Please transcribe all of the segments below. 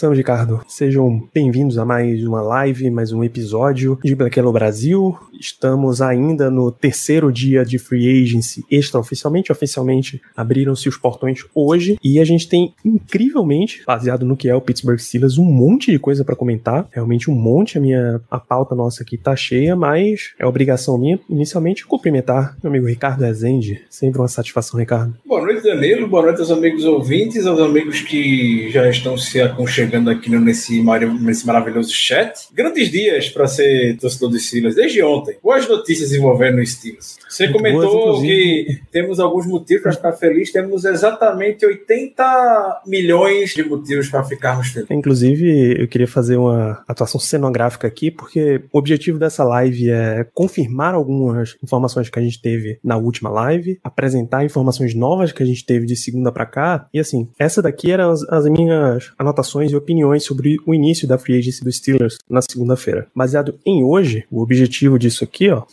Começamos, Ricardo. Sejam bem-vindos a mais uma live, mais um episódio de Black Yellow Brasil. Estamos ainda no terceiro dia de Free Agency extraoficialmente. Oficialmente abriram-se os portões hoje e a gente tem, incrivelmente, baseado no que é o Pittsburgh Steelers, um monte de coisa para comentar. Realmente um monte. A minha a pauta nossa aqui tá cheia, mas é obrigação minha, inicialmente, cumprimentar meu amigo Ricardo Rezende. Sempre uma satisfação, Ricardo. Boa noite, Danilo. Boa noite aos amigos ouvintes, aos amigos que já estão se aconchegando aqui no- nesse, nesse maravilhoso chat. Grandes dias para ser torcedor dos Steelers, desde ontem. Boas notícias envolvendo os Steelers. Você Muito boas, comentou inclusive. que temos alguns motivos para ficar feliz. Temos exatamente 80 milhões de motivos para ficarmos felizes. Inclusive, eu queria fazer uma atuação cenográfica aqui, porque o objetivo dessa live é confirmar algumas informações que a gente teve na última live, apresentar informações novas que a gente teve de segunda pra cá, e assim, essa daqui eram as, as minhas anotações e opiniões sobre o início da free agency dos Steelers na segunda-feira. Baseado em hoje, o objetivo disso aqui, ó,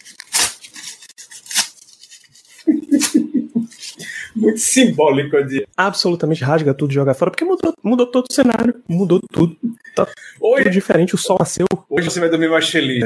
Muito simbólico de. absolutamente rasga tudo e joga fora, porque mudou, mudou todo o cenário, mudou tudo, tá Hoje, diferente, o sol nasceu, hoje você vai dormir mais feliz.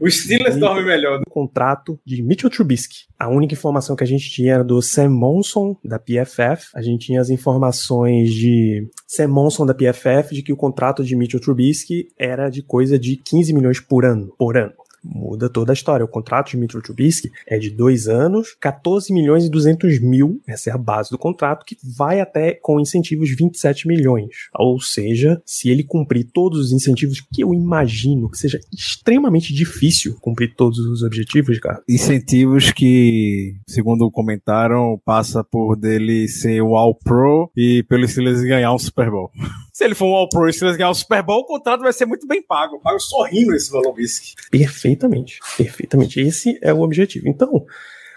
Os Steelers dormem melhor. o contrato de Mitchell Trubisky. A única informação que a gente tinha era do Sam Monson, da PFF. A gente tinha as informações de Sam Monson, da PFF, de que o contrato de Mitchell Trubisky era de coisa de 15 milhões por ano. Por ano. Muda toda a história. O contrato de Mitchell Trubisky é de dois anos, 14 milhões e 200 mil. Essa é a base do contrato, que vai até com incentivos 27 milhões. Ou seja, se ele cumprir todos os incentivos, que eu imagino que seja extremamente difícil cumprir todos os objetivos, cara. incentivos que, segundo comentaram, passa por dele ser o All Pro e pelo Steelers ganhar um Super Bowl. Se ele for um All Pro e o Steelers ganhar um Super Bowl, o contrato vai ser muito bem pago. Pago sorrindo esse valor whisky. Perfeitamente, perfeitamente. Esse é o objetivo. Então,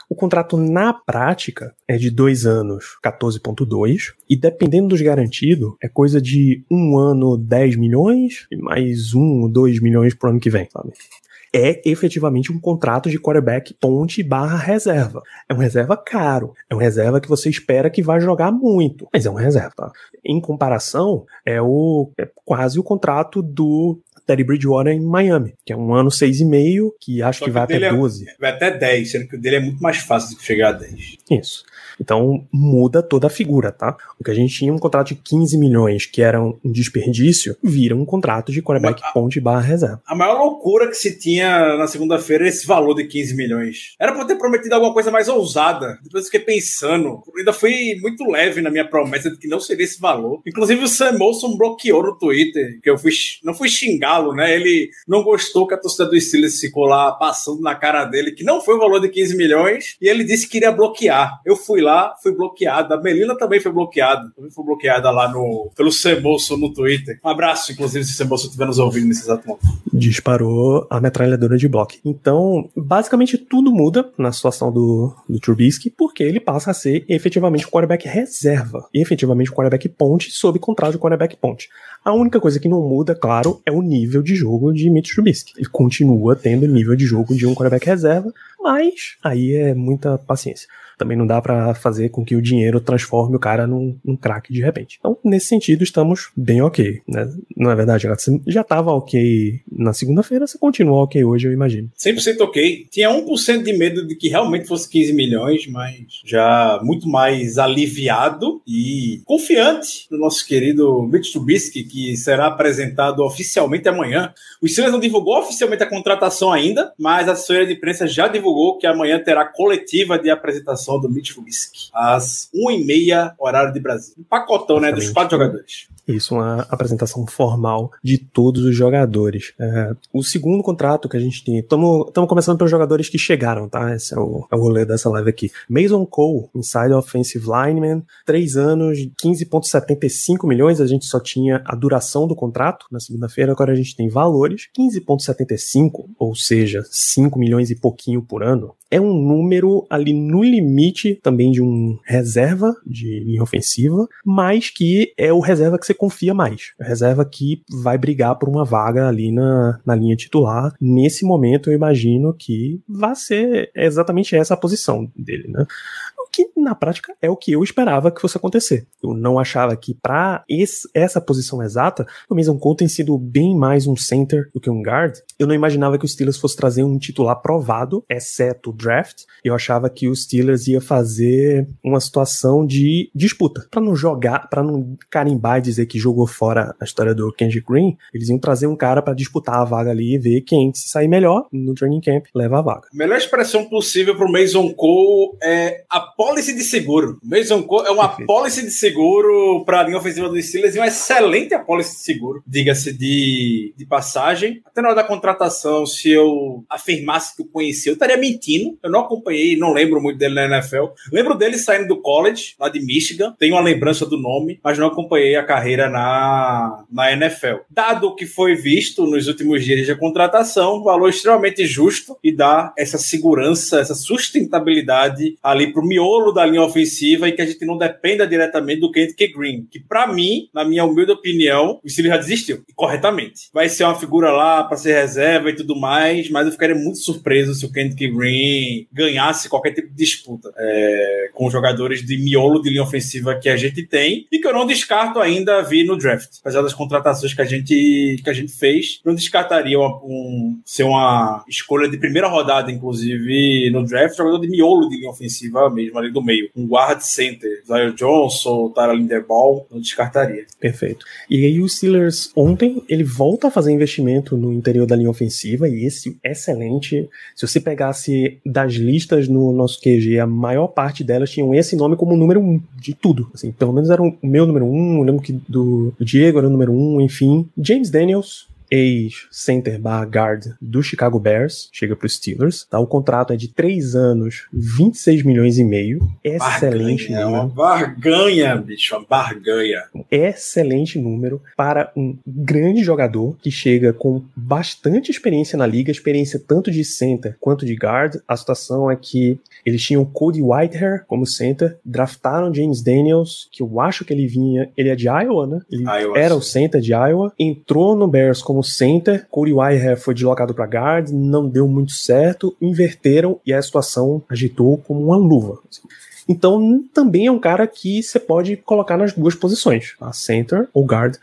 o contrato na prática é de dois anos, 14,2, e dependendo dos garantidos, é coisa de um ano 10 milhões e mais um, 2 milhões pro ano que vem, sabe? É efetivamente um contrato de quarterback ponte barra reserva. É um reserva caro. É um reserva que você espera que vai jogar muito. Mas é um reserva, tá? Em comparação, é o é quase o contrato do Teddy Bridgewater em Miami, que é um ano seis e meio, que acho que que vai até é- 12. Vai até 10, sendo que o dele é muito mais fácil de chegar a 10. Isso. Então muda toda a figura, tá? O que a gente tinha um contrato de 15 milhões, que era um desperdício, vira um contrato de quarterback ponte barra reserva. A maior loucura que se tinha na segunda-feira era esse valor de 15 milhões. Era pra ter prometido alguma coisa mais ousada. Depois eu fiquei pensando. Eu ainda fui muito leve na minha promessa de que não seria esse valor. Inclusive o Sam Molson bloqueou no Twitter, que eu fui, não fui xingá-lo, né? Ele não gostou que a torcida do Steelers ficou lá passando na cara dele, que não foi o valor de 15 milhões, e ele disse que iria bloquear. Eu fui lá, fui bloqueado. A Melina também foi bloqueada. Também foi bloqueada lá no, pelo Molson no Twitter. Um abraço, inclusive, se o Sam Molson estiver nos ouvindo nesse exato momento. disparou a metralhadora de bloco. Então, basicamente tudo muda na situação do, do Trubisky, porque ele passa a ser efetivamente o quarterback reserva, e efetivamente o quarterback ponte sob contrato de quarterback ponte. A única coisa que não muda, claro, é o nível de jogo de Mitch Trubisky. Ele continua tendo nível de jogo de um quarterback reserva, mas aí é muita paciência. Também não dá pra fazer com que o dinheiro transforme o cara num, num craque de repente. Então, nesse sentido, estamos bem ok, né? Não é verdade, Gato? Você já tava ok na segunda-feira, você continua ok hoje, eu imagino. 100% ok. Tinha 1% de medo de que realmente fosse 15 milhões, mas já muito mais aliviado e confiante no nosso querido Mitch Trubisky, que será apresentado oficialmente amanhã. O Steelers não divulgou oficialmente a contratação ainda, mas a assessoria de imprensa já divulgou que amanhã terá coletiva de apresentação do Mitch Trubisky, às 1h30, horário de Brasil. Um pacotão, né, dos quatro jogadores. Isso, uma apresentação formal de todos os jogadores. É, o segundo contrato que a gente tem, estamos começando pelos jogadores que chegaram, tá? Esse é o, é o rolê dessa live aqui. Mason Cole, inside offensive lineman, 3 anos, 15,75 milhões, a gente só tinha a duração do contrato na segunda-feira, agora a gente tem valores, 15,75, ou seja, 5 milhões e pouquinho por ano, é um número ali no limite também de um reserva de linha ofensiva, mas que é o reserva que você confia mais. Reserva que vai brigar por uma vaga ali na, na linha titular. Nesse momento, eu imagino que vai ser exatamente essa a posição dele, né? Que na prática é o que eu esperava que fosse acontecer. Eu não achava que para essa posição exata, o Mason Cole tem sido bem mais um center do que um guard. Eu não imaginava que o Steelers fosse trazer um titular provado, exceto o draft. Eu achava que o Steelers ia fazer uma situação de disputa, para não jogar, para não carimbar e dizer que jogou fora a história do Kendrick Green. Eles iam trazer um cara para disputar a vaga ali e ver quem se sair melhor no training camp leva a vaga. Melhor expressão possível para o Mason Cole é a policy de seguro. Mason Cole é uma Perfeito. policy de seguro para a linha ofensiva do Steelers e uma excelente policy de seguro, diga-se de, de passagem. Até na hora da contratação, se eu afirmasse que o conhecia, eu estaria mentindo. Eu não acompanhei, não lembro muito dele na NFL. Lembro dele saindo do college, lá de Michigan. Tenho uma lembrança do nome, mas não acompanhei a carreira na, na NFL. Dado o que foi visto nos últimos dias de contratação, valor extremamente justo e dá essa segurança, essa sustentabilidade ali pro miolo miolo da linha ofensiva e que a gente não dependa diretamente do Kendrick Green, que para mim, na minha humilde opinião, o Steelers já desistiu, e corretamente. Vai ser uma figura lá para ser reserva e tudo mais, mas eu ficaria muito surpreso se o Kendrick Green ganhasse qualquer tipo de disputa é, com jogadores de miolo de linha ofensiva que a gente tem e que eu não descarto ainda vir no draft. Apesar das contratações que a gente, que a gente fez, não descartaria uma, um, ser uma escolha de primeira rodada, inclusive, no draft, jogador de miolo de linha ofensiva mesmo ali do meio. Um guard center, Zion Johnson, Tara Linderball, não descartaria. Perfeito. E aí o Steelers ontem, ele volta a fazer investimento no interior da linha ofensiva e esse excelente. Se você pegasse das listas no nosso QG, a maior parte delas tinham esse nome como número um de tudo. Assim, pelo menos era o meu número um, lembro que do Diego era o número um, enfim. James Daniels, ex-center bar guard do Chicago Bears, chega para os Steelers. Tá? O contrato é de 3 anos, 26 milhões e meio. Excelente barganha, número. É uma barganha, bicho, uma barganha. Excelente número para um grande jogador que chega com bastante experiência na liga, experiência tanto de center quanto de guard. A situação é que eles tinham Cody Whitehair como center, draftaram James Daniels, que eu acho que ele vinha, ele é de Iowa, né? Ele Iowa, era sim. o center de Iowa, entrou no Bears como center, Cody Whitehair foi deslocado para guard, não deu muito certo, inverteram e a situação agitou como uma luva. assim. Então, também é um cara que você pode colocar nas duas posições, a center ou guard.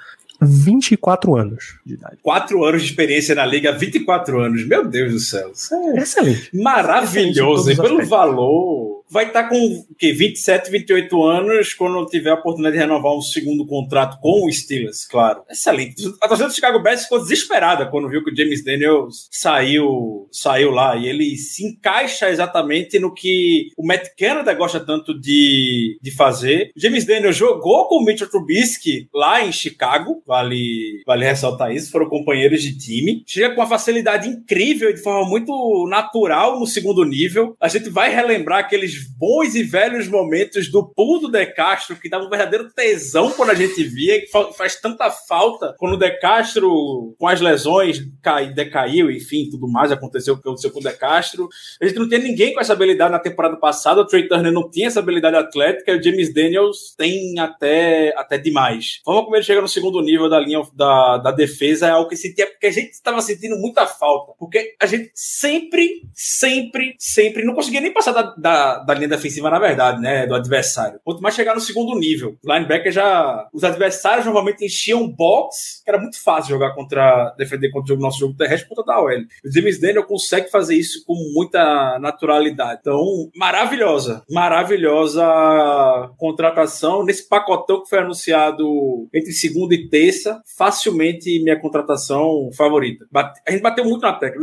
24 anos de idade. Quatro anos de experiência na liga, 24 anos. Meu Deus do céu. Isso é Excelente. maravilhoso. Excelente E pelo aspectos. valor, vai estar com o quê? 27, 28 anos quando tiver a oportunidade de renovar um segundo contrato com o Steelers, claro. Excelente. A torcida do Chicago Bears ficou desesperada quando viu que o James Daniels saiu, saiu lá. E ele se encaixa exatamente no que o Matt Canada gosta tanto de, de fazer. O James Daniels jogou com o Mitchell Trubisky lá em Chicago. Vale, vale ressaltar isso. Foram companheiros de time. Chega com uma facilidade incrível e de forma muito natural no segundo nível. A gente vai relembrar aqueles bons e velhos momentos do pool do De Castro, que dava um verdadeiro tesão quando a gente via, que fa- faz tanta falta quando o De Castro, com as lesões, cai, decaiu, enfim, tudo mais aconteceu o que aconteceu com o De Castro. A gente não tinha ninguém com essa habilidade na temporada passada, o Trey Turner não tinha essa habilidade atlética, e o James Daniels tem até, até demais. A forma como ele chega no segundo nível da linha da, da defesa é algo que sentia, porque a gente estava sentindo muita falta, porque a gente sempre, sempre, sempre não conseguia nem passar da, da, da linha defensiva, na verdade, né, do adversário. Quanto mais chegar no segundo nível. O linebacker já, os adversários normalmente enchiam box, que era muito fácil jogar contra, defender contra o nosso jogo terrestre por conta da OL. O James Daniel consegue fazer isso com muita naturalidade. Então, maravilhosa, maravilhosa contratação. Nesse pacotão que foi anunciado entre segunda e terça, facilmente minha contratação favorita. A gente bateu muito na tecla.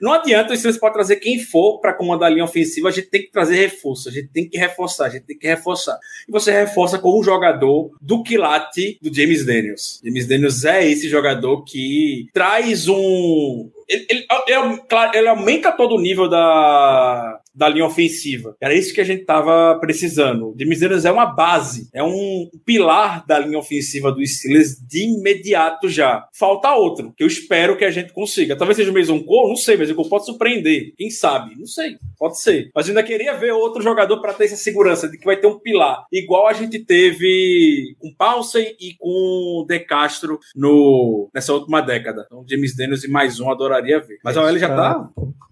Não adianta o Steelers pode trazer quem for para comandar a linha ofensiva, a gente tem que trazer reforço, a gente tem que reforçar, a gente tem que reforçar. E você reforça com um jogador do quilate do James Daniels. James Daniels é esse jogador que traz um ele, ele, ele, claro, ele aumenta todo o nível da, da linha ofensiva. Era isso que a gente tava precisando. O James Daniels é uma base, é um pilar da linha ofensiva do Steelers de imediato já. Falta outro, que eu espero que a gente consiga. Talvez seja o Mason Cole, não sei, mas o Cole pode surpreender. Quem sabe? Não sei. Pode ser. Mas eu ainda queria ver outro jogador para ter essa segurança de que vai ter um pilar. Igual a gente teve com Paulsen e com De Castro no, nessa última década. Então, James Daniels e mais um adoraria adoraria ver. Mas a OL já tá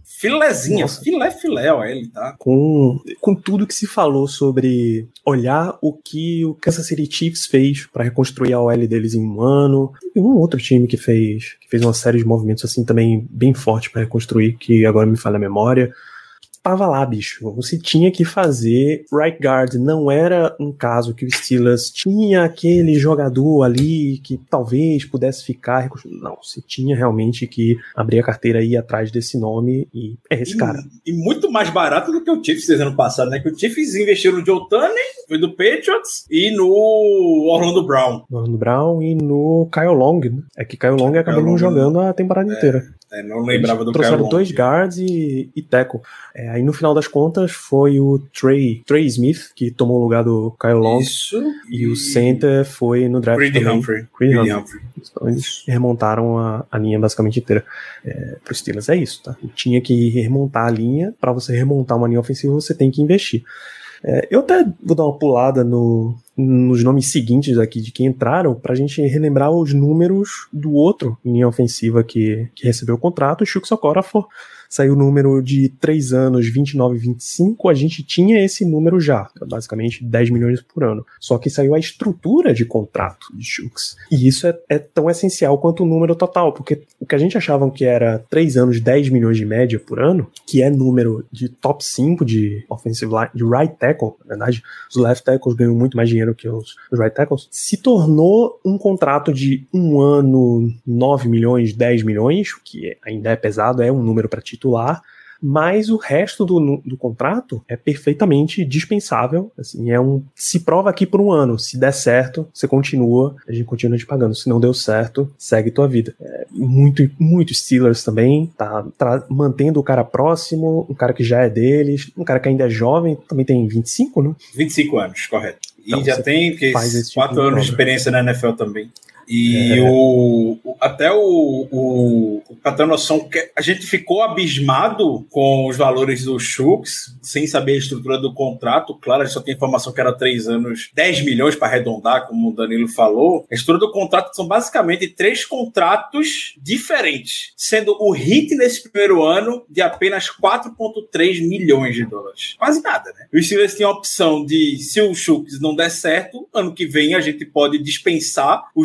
filezinha, Nossa. filé, filé, ó, ele tá. Com, com tudo que se falou sobre olhar o que o Kansas City Chiefs fez para reconstruir a OL deles em um ano, e um outro time que fez, que fez uma série de movimentos assim também bem forte para reconstruir, que agora me falha a memória tava lá, bicho. Você tinha que fazer right guard. Não era um caso que o Steelers tinha aquele jogador ali que talvez pudesse ficar. Não, você tinha realmente que abrir a carteira e ir atrás desse nome e é esse e, cara. E muito mais barato do que o Chiefs ano passado, né? Que o Chiefs investiu no Joe Tunney, foi do Patriots e no Orlando Brown. No Orlando Brown e no Kyle Long, né? É que Kyle Long acabou não jogando a temporada é. inteira. É, não lembrava do Trouxeram dois guards e, e tackle. É, aí no final das contas foi o Trey, Trey Smith que tomou o lugar do Kyle Long. Isso. E o center foi no draft Creed também. Humphrey. Creed Creed Humphrey. Humphrey. Então eles remontaram a, a linha basicamente inteira. É, pro Steelers é isso, tá? Tinha que remontar a linha. Para você remontar uma linha ofensiva, você tem que investir. É, eu até vou dar uma pulada no, nos nomes seguintes aqui de quem entraram, pra gente relembrar os números do outro linha ofensiva que, que recebeu o contrato, o Chuck Socorafor. Saiu o número de 3 anos, 29 e 25, a gente tinha esse número já, basicamente 10 milhões por ano. Só que saiu a estrutura de contrato de Chucks. E isso é, é tão essencial quanto o número total, porque o que a gente achava que era 3 anos, 10 milhões de média por ano, que é número de top 5 de offensive line, de right tackle, na verdade, os left tackles ganham muito mais dinheiro que os, right tackles, se tornou um contrato de um ano, 9 milhões, 10 milhões, que ainda é pesado, é um número para titular, mas o resto do, do contrato é perfeitamente dispensável. Assim, é um se prova aqui por um ano. Se der certo, você continua, a gente continua te pagando. Se não deu certo, segue tua vida. É muito, muito Steelers também, tá, tá mantendo o cara próximo, um cara que já é deles, um cara que ainda é jovem, também tem 25, né? 25 anos, correto. E Então, já tem faz esse tipo 4 de anos de obra. experiência na NFL também. E É. o, o- até o, o, o pra ter noção, que a gente ficou abismado com os valores do Shooks, sem saber a estrutura do contrato. Claro, a gente só tem informação que era 3 anos, 10 milhões para arredondar, como o Danilo falou. A estrutura do contrato são basicamente três contratos diferentes, sendo o hit nesse primeiro ano de apenas 4,3 milhões de dólares. Quase nada, né? Os Steelers têm a opção de, se o Shooks não der certo, ano que vem a gente pode dispensar o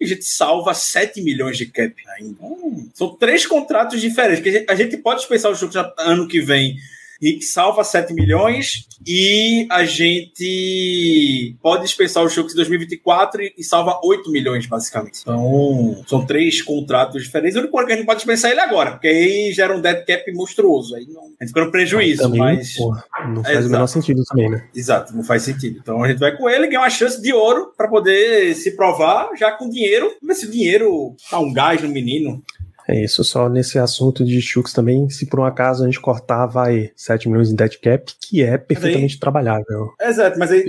E a gente salva 7 milhões de cap ainda. Hum, são três contratos diferentes. que a gente- pode dispensar o Shooks já ano que vem e salva 7 milhões e a gente pode dispensar o Shooks em 2024 e, salva 8 milhões, basicamente. Então, são três contratos diferentes. O único ano que a gente pode dispensar ele agora, porque aí gera um dead cap monstruoso. Aí não, a gente fica no prejuízo, também, mas... pô, não faz Exato. o menor sentido também, né? Exato, não faz sentido. Então a gente vai com ele, ganha uma chance de ouro para poder se provar já com dinheiro. Mas se o dinheiro tá um gás no menino, É isso, só nesse assunto de Chucks também, se por um acaso a gente cortar, vai 7 milhões em dead cap, que é perfeitamente trabalhável. Exato, mas aí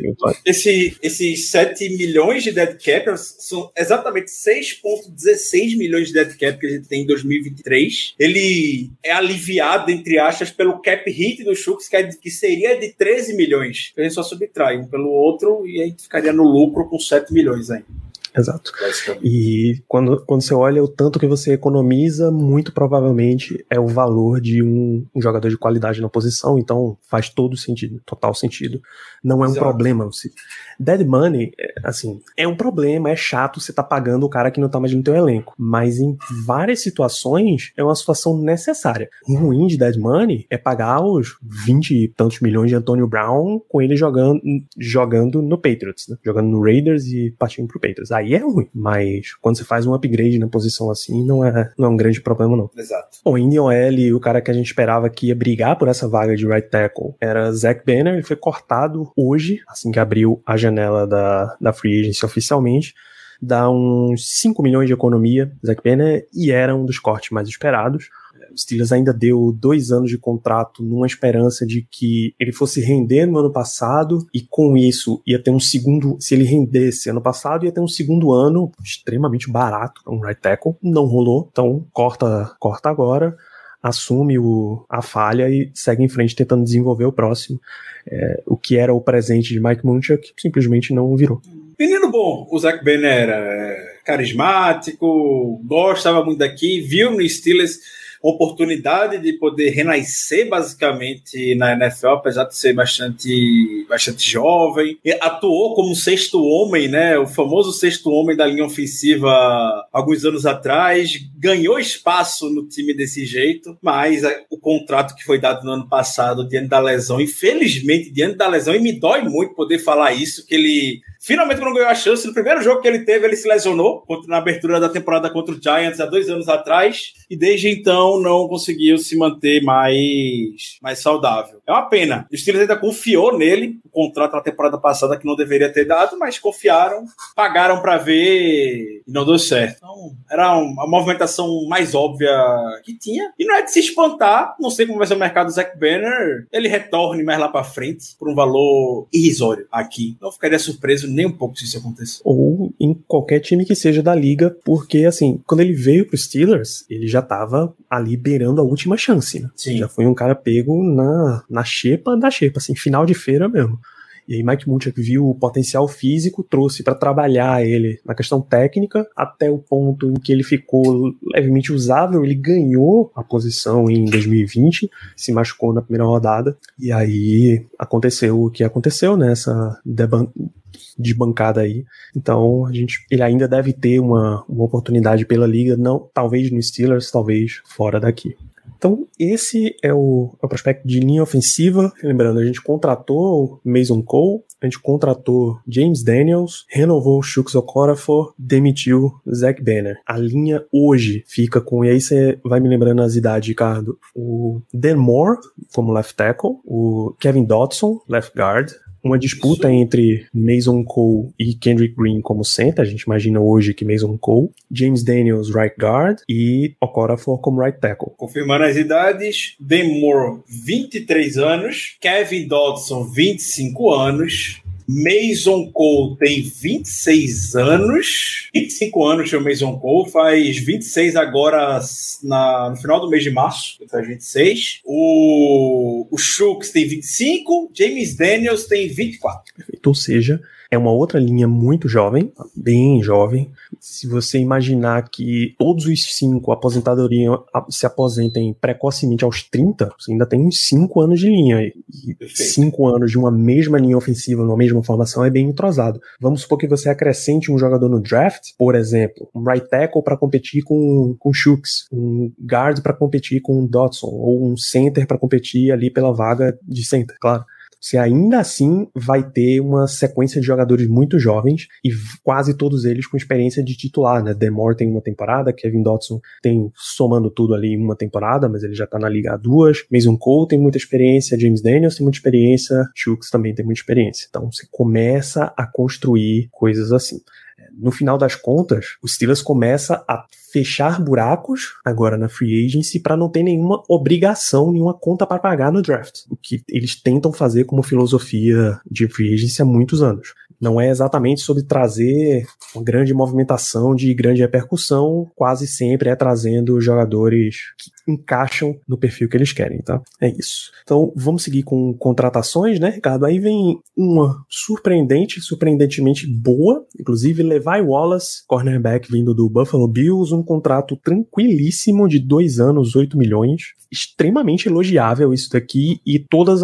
esse, esses 7 milhões de dead cap são exatamente 6,16 milhões de dead cap que a gente tem em 2023. Ele é aliviado, entre aspas, pelo cap hit do Shooks, que, é que seria de 13 milhões. A gente só subtrai um pelo outro e a gente ficaria no lucro com 7 milhões ainda. Exato. E quando, quando você olha o tanto que você economiza, muito provavelmente é o valor de um, um jogador de qualidade na posição, então faz todo sentido, total sentido. Não é um Exato. problema. Você... Dead money, é, assim, é um problema, é chato você tá pagando o cara que não tá mais no teu elenco. Mas em várias situações é uma situação necessária. O ruim de dead money é pagar os 20 e tantos milhões de Antonio Brown com ele jogando, jogando no Patriots, né? Jogando no Raiders e partindo pro Patriots. Aí aí é ruim. Mas quando você faz um upgrade na posição assim, não é, não é um grande problema, não. Exato. Bom, em OL, o cara que a gente esperava que ia brigar por essa vaga de right tackle era Zach Banner. Ele foi cortado hoje, assim que abriu a janela da, da free agency oficialmente dá uns 5 milhões de economia, Zach Banner, e era um dos cortes mais esperados. O Steelers ainda deu dois anos de contrato numa esperança de que ele fosse render no ano passado e com isso ia ter um segundo, se ele rendesse ano passado, ia ter um segundo ano extremamente barato, um right tackle. Não rolou, então corta, corta agora assume o, a falha e segue em frente tentando desenvolver o próximo. É, o que era o presente de Mike Munchak simplesmente não virou. Menino bom, o Zach Banner era é, carismático, gostava muito daqui, viu no Steelers oportunidade de poder renascer basicamente na NFL, apesar de ser bastante, bastante jovem. Atuou como sexto homem, né? O famoso sexto homem da linha ofensiva alguns anos atrás. Ganhou espaço no time desse jeito, mas é, o contrato que foi dado no ano passado diante da lesão, infelizmente, diante da lesão, e me dói muito poder falar isso, que ele Finalmente, quando ganhou a chance, no primeiro jogo que ele teve, ele se lesionou na abertura da temporada contra o Giants há dois anos atrás. E desde então não conseguiu se manter mais, mais saudável. É uma pena. O Steelers ainda confiou nele, o contrato na temporada passada que não deveria ter dado, mas confiaram, pagaram para ver e não deu certo. Então, era uma movimentação mais óbvia que tinha. E não é de se espantar, não sei como vai ser o mercado do Zach Banner, ele retorne mais lá para frente por um valor irrisório aqui. Não ficaria surpreso nem um pouco se isso acontecer. Ou em qualquer time que seja da liga, porque assim, quando ele veio pro Steelers, ele já tava ali beirando a última chance, né? Sim. Já foi um cara pego na, na xepa da xepa, assim, final de feira mesmo. E aí Mike Munchak viu o potencial físico, trouxe para trabalhar ele na questão técnica, até o ponto em que ele ficou levemente usável, ele ganhou a posição em 2020, se machucou na primeira rodada, e aí aconteceu o que aconteceu nessa deban desbancada aí. Então, a gente, ele ainda deve ter uma, uma oportunidade pela liga, não, talvez no Steelers, talvez fora daqui. Então, esse é o, é o prospecto de linha ofensiva. Lembrando, a gente contratou Mason Cole, a gente contratou James Daniels, renovou o Shooks Okorafor, demitiu Zach Banner. A linha hoje fica com, e aí você vai me lembrando as idades, Ricardo, o Dan Moore como left tackle, o Kevin Dodson, left guard, uma disputa entre Mason Cole e Kendrick Green como center. A gente imagina hoje que Mason Cole, James Daniels right guard e Okorafor como right tackle. Confirmando as idades, Dan Moore, 23 anos, Kevin Dodson, 25 anos, Mason Cole tem 26 anos. 25 anos tem o Mason Cole, faz 26 agora na, no final do mês de março, faz 26. O, o Shooks tem 25, James Daniels tem 24. Perfeito. Ou seja, é uma outra linha muito jovem, bem jovem. Se você imaginar que todos os cinco aposentadoria se aposentem precocemente aos 30, você ainda tem uns 5 anos de linha. E 5 anos de uma mesma linha ofensiva, numa mesma formação, é bem entrosado. Vamos supor que você acrescente um jogador no draft, por exemplo, um right tackle para competir com, com Shooks, um guard para competir com Dodson, ou um center para competir ali pela vaga de center, claro você ainda assim vai ter uma sequência de jogadores muito jovens e quase todos eles com experiência de titular, né? Demore tem uma temporada, Kevin Dotson tem, somando tudo ali, uma temporada, mas ele já tá na liga há duas. Mason Cole tem muita experiência, James Daniels tem muita experiência, Chooks também tem muita experiência. Então você começa a construir coisas assim no final das contas, o Steelers começa a fechar buracos agora na free agency para não ter nenhuma obrigação, nenhuma conta para pagar no draft. O que eles tentam fazer como filosofia de free agency há muitos anos. Não é exatamente sobre trazer uma grande movimentação de grande repercussão, quase sempre é trazendo jogadores que encaixam no perfil que eles querem, tá? É isso. Então, vamos seguir com contratações, né, Ricardo? Aí vem uma surpreendente, surpreendentemente boa, inclusive Levi Wallace, cornerback vindo do Buffalo Bills, um contrato tranquilíssimo de dois anos, 8 milhões. Extremamente elogiável isso daqui e todos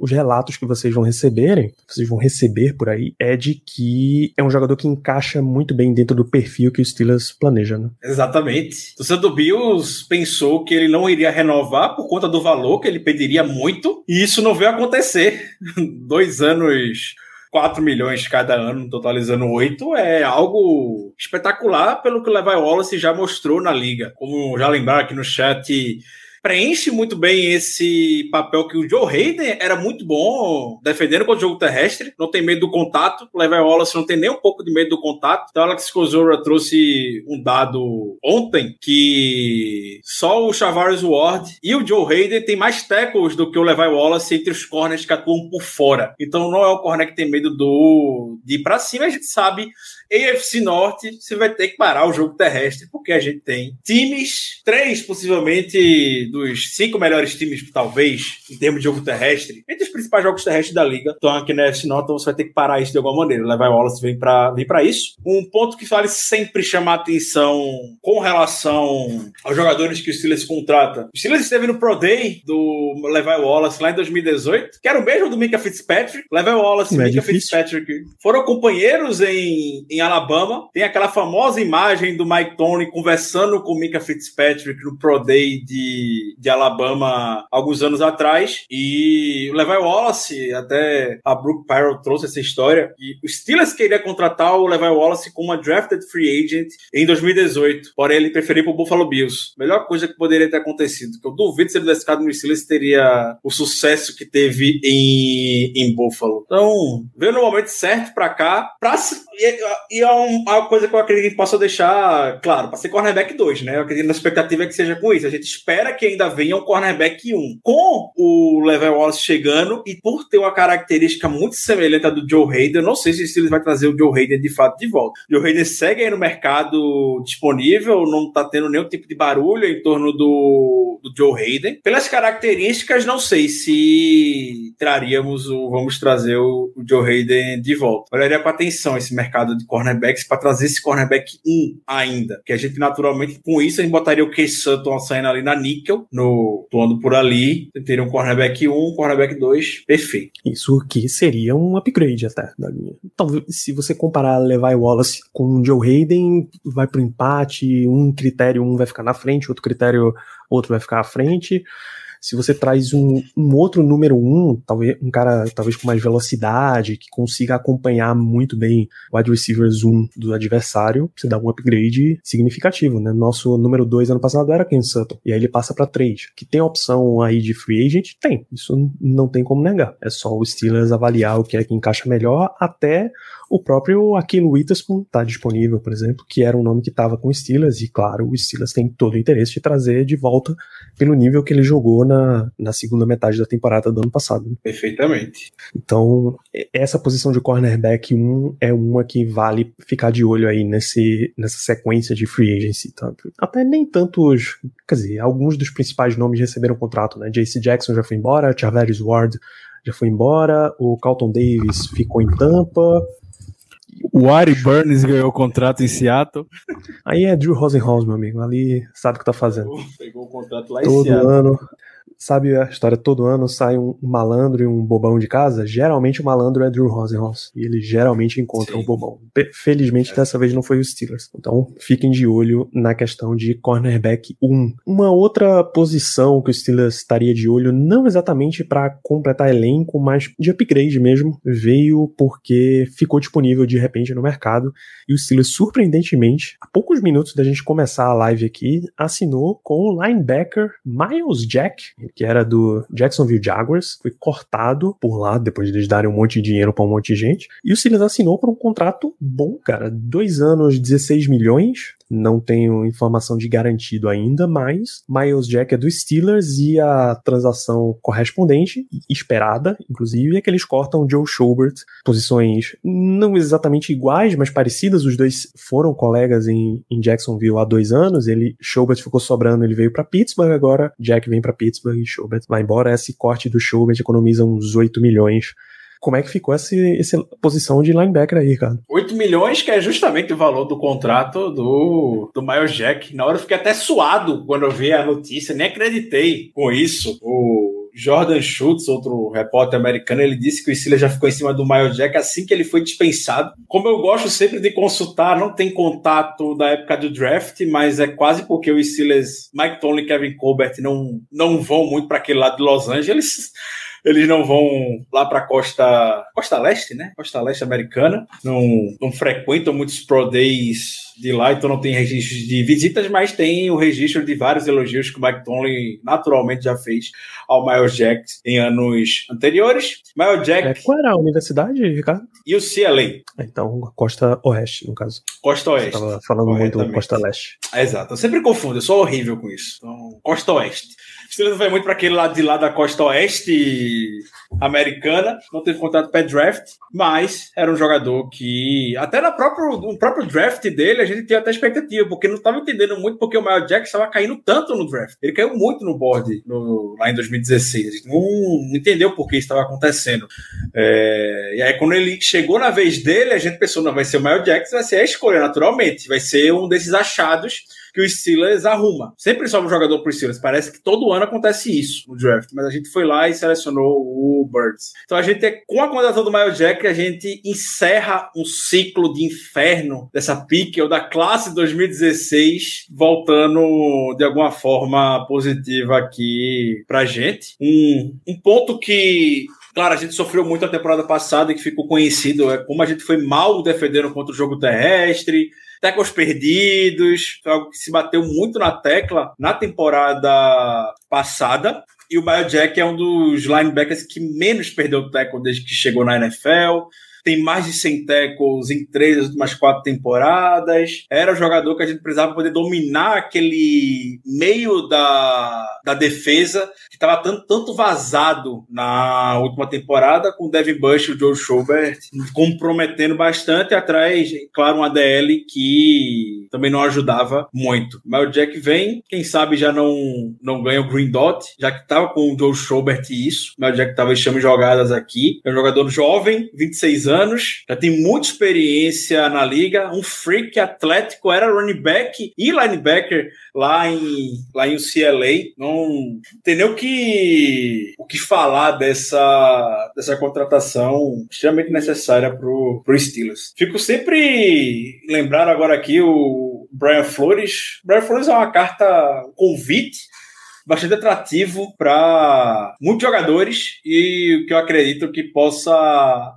os relatos que vocês vão receberem, vocês vão receber por aí, é de que é um jogador que encaixa muito bem dentro do perfil que o Steelers planeja, né? Exatamente. O do Bills pensou que ele não iria renovar por conta do valor que ele pediria muito, e isso não veio acontecer. Dois anos 4 milhões cada ano, totalizando 8, é algo espetacular pelo que o Levi Wallace já mostrou na liga. Como já lembraram aqui no chat, preenche muito bem esse papel que o Joe Hayden era muito bom defendendo contra o jogo terrestre, não tem medo do contato. O Levi Wallace não tem nem um pouco de medo do contato. Então, Alex Kozora trouxe um dado ontem que só o Chavarius Ward e o Joe Hayden tem mais tackles do que o Levi Wallace entre os corners que atuam por fora. Então, não é o corner que tem medo do de ir para cima. A gente sabe AFC Norte, você vai ter que parar o jogo terrestre, porque a gente tem times, três possivelmente dos cinco melhores times, talvez, em termos de jogo terrestre, entre os principais jogos terrestres da liga, estão aqui na AFC Norte, então você vai ter que parar isso de alguma maneira. O Levi Wallace vem para vem pra isso. Um ponto que vale sempre chamar atenção com relação aos jogadores que o Steelers contrata. O Steelers esteve no Pro Day do Levi Wallace lá em 2018, que era o mesmo do Mika Fitzpatrick. Levi Wallace e é Mika. Fitzpatrick foram companheiros em, em Alabama. Tem aquela famosa imagem do Mike Tony conversando com Mika Fitzpatrick no Pro Day de, de Alabama alguns anos atrás. E o Levi Wallace, até a Brooke Pyrrell trouxe essa história. E o Steelers queria contratar o Levi Wallace como uma drafted free agent em 2018. Porém, ele preferiu para o Buffalo Bills. Melhor coisa que poderia ter acontecido. Que eu duvido se ele tivesse ficado no Steelers teria o sucesso que teve em, em Buffalo. Então, veio no momento certo para cá. Se- e, e é um- uma coisa que eu acredito que possa deixar claro, para ser cornerback 2, né? Eu acredito na expectativa é que seja com isso. A gente espera que ainda venha um cornerback 1. Com o Level Wallace chegando e por ter uma característica muito semelhante à do Joe Hayden, eu não sei se Steelers vai trazer o Joe Hayden de fato de volta. O Joe Hayden segue aí no mercado disponível, não tá tendo nenhum tipo de barulho em torno do, do Joe Hayden. Pelas características, não sei se traríamos o. Vamos trazer o, o Joe Hayden de volta. Olharia com atenção esse mercado de cornerbacks para trazer esse cornerback 1 ainda. Que a gente, naturalmente, com isso, a gente botaria o Case Sutton saindo ali na níquel, no, atuando por ali. Teria um cornerback 1, um cornerback 2, perfeito. Isso que seria um upgrade até da linha. Talvez se você comparar Levi Wallace com o Joe Hayden, vai pro empate, um critério um vai ficar na frente, outro critério outro vai ficar à frente. Se você traz um, um outro número um, talvez um cara talvez com mais velocidade, que consiga acompanhar muito bem o wide receivers 1 do adversário, você dá um upgrade significativo, né? Nosso número 2 ano passado era Ken Sutton, e aí ele passa para 3. Que tem opção aí de free agent? Tem. Isso não tem como negar. É só o Steelers avaliar o que é que encaixa melhor, até o próprio Aquilo Witherspoon tá disponível, por exemplo, que era um nome que estava com o Steelers, e claro, o Steelers tem todo o interesse de trazer de volta pelo nível que ele jogou na, na segunda metade da temporada do ano passado. né? Perfeitamente. Então, essa posição de cornerback 1 é uma que vale ficar de olho aí nesse, nessa sequência de free agency. Tá? Até nem tantos, quer dizer, alguns dos principais nomes receberam contrato, né? JC Jackson já foi embora, Charverius Ward já foi embora, o Carlton Davis ficou em Tampa, O Ari Burns ganhou o contrato em Seattle. aí é Drew Rosenhaus, meu amigo, ali sabe o que tá fazendo. Pegou o contrato lá em Todo Seattle. ano. Sabe a história? Todo ano sai um malandro e um bobão de casa. Geralmente o malandro é Drew Rosenhaus. E ele geralmente encontra Sim. o bobão. Pe- Felizmente dessa vez não foi o Steelers. Então fiquem de olho na questão de cornerback 1. Uma outra posição que o Steelers estaria de olho, não exatamente para completar elenco, mas de upgrade mesmo, veio porque ficou disponível de repente no mercado. E o Steelers, surpreendentemente, a poucos minutos da gente começar a live aqui, assinou com o linebacker Miles Jack, que era do Jacksonville Jaguars, foi cortado por lá, depois de eles darem um monte de dinheiro pra um monte de gente. E o Steelers assinou por um contrato bom, cara. Dois anos, 16 milhões. Não tenho informação de garantido ainda, mas Miles Jack é do Steelers e a transação correspondente, esperada, inclusive, é que eles cortam Joe Schobert, posições não exatamente iguais, mas parecidas. Os dois foram colegas em, em Jacksonville há dois anos. Ele, Schobert ficou sobrando, ele veio para Pittsburgh agora. Jack vem para Pittsburgh e Schobert vai embora. Esse corte do Schobert economiza uns 8 milhões. Como é que ficou essa, essa posição de linebacker aí, cara? 8 milhões, que é justamente o valor do contrato do, do Miles Jack. Na hora eu fiquei até suado quando eu vi a notícia, nem acreditei com isso. O Jordan Schultz, outro repórter americano, ele disse que o Steelers já ficou em cima do Miles Jack assim que ele foi dispensado. Como eu gosto sempre de consultar, não tem contato da época do draft, mas é quase porque o Steelers, Mike Tomlin e Kevin Colbert não, não vão muito para aquele lado de Los Angeles. Eles não vão lá pra costa, costa leste, né? Costa leste americana. Não, não frequentam muitos Pro Days de lá, então não tem registro de visitas, mas tem o registro de vários elogios que o Mike Tomlin naturalmente já fez ao Miles Jack em anos anteriores. Miles É, Jack qual era a universidade, Ricardo? e o CLA, Então, Costa Oeste, no caso. Costa Você Oeste. tava falando muito. Costa Leste. É, Exato, eu sempre confundo, eu sou horrível com isso. Então, Costa Oeste. Steelers vai muito para aquele lado de lá da costa oeste americana, não teve contrato pré-draft, mas era um jogador que, até no próprio, no próprio draft dele, a gente tinha até expectativa, porque não estava entendendo muito porque o Miles Jack estava caindo tanto no draft. Ele caiu muito no board no- lá em 2016. A gente não, não entendeu por que estava acontecendo. É, e aí, quando ele chegou na vez dele, a gente pensou, não, vai ser o Miles Jackson, vai ser a escolha, naturalmente. Vai ser um desses achados que o Steelers arruma. Sempre sobe um jogador pro Steelers. Parece que todo ano acontece isso no draft. Mas a gente foi lá e selecionou o Birds. Então a gente, com a contratação do Miles Jack, a gente encerra um ciclo de inferno dessa pique ou da classe 2016, voltando de alguma forma positiva aqui pra gente. Um, um ponto que Claro, a gente sofreu muito a temporada passada e que ficou conhecido é como a gente foi mal defendendo contra o jogo terrestre, tecos perdidos, foi algo que se bateu muito na tecla na temporada passada. E o Miles Jack é um dos linebackers que menos perdeu tackle desde que chegou na NFL. Tem mais de 100 tackles em três das últimas quatro temporadas. Era o jogador que a gente precisava poder dominar aquele meio da, da defesa que estava tanto, tanto vazado na última temporada, com o Devin Bush e o Joe Schobert comprometendo bastante atrás, claro, um ADL que também não ajudava muito. Mas o Jack vem, quem sabe já não, não ganha o Green Dot, já que estava com o Joe Schobert e isso. Mas o Jack estava chama jogadas aqui. É um jogador jovem, 26 anos, já tem muita experiência na liga, um freak atlético, era running back e linebacker lá em, lá em UCLA. Não tem nem o que, o que falar dessa, dessa contratação extremamente necessária pro, pro Steelers. Fico sempre lembrando agora aqui o Brian Flores. Brian Flores é uma carta, um convite bastante atrativo para muitos jogadores e o que eu acredito que possa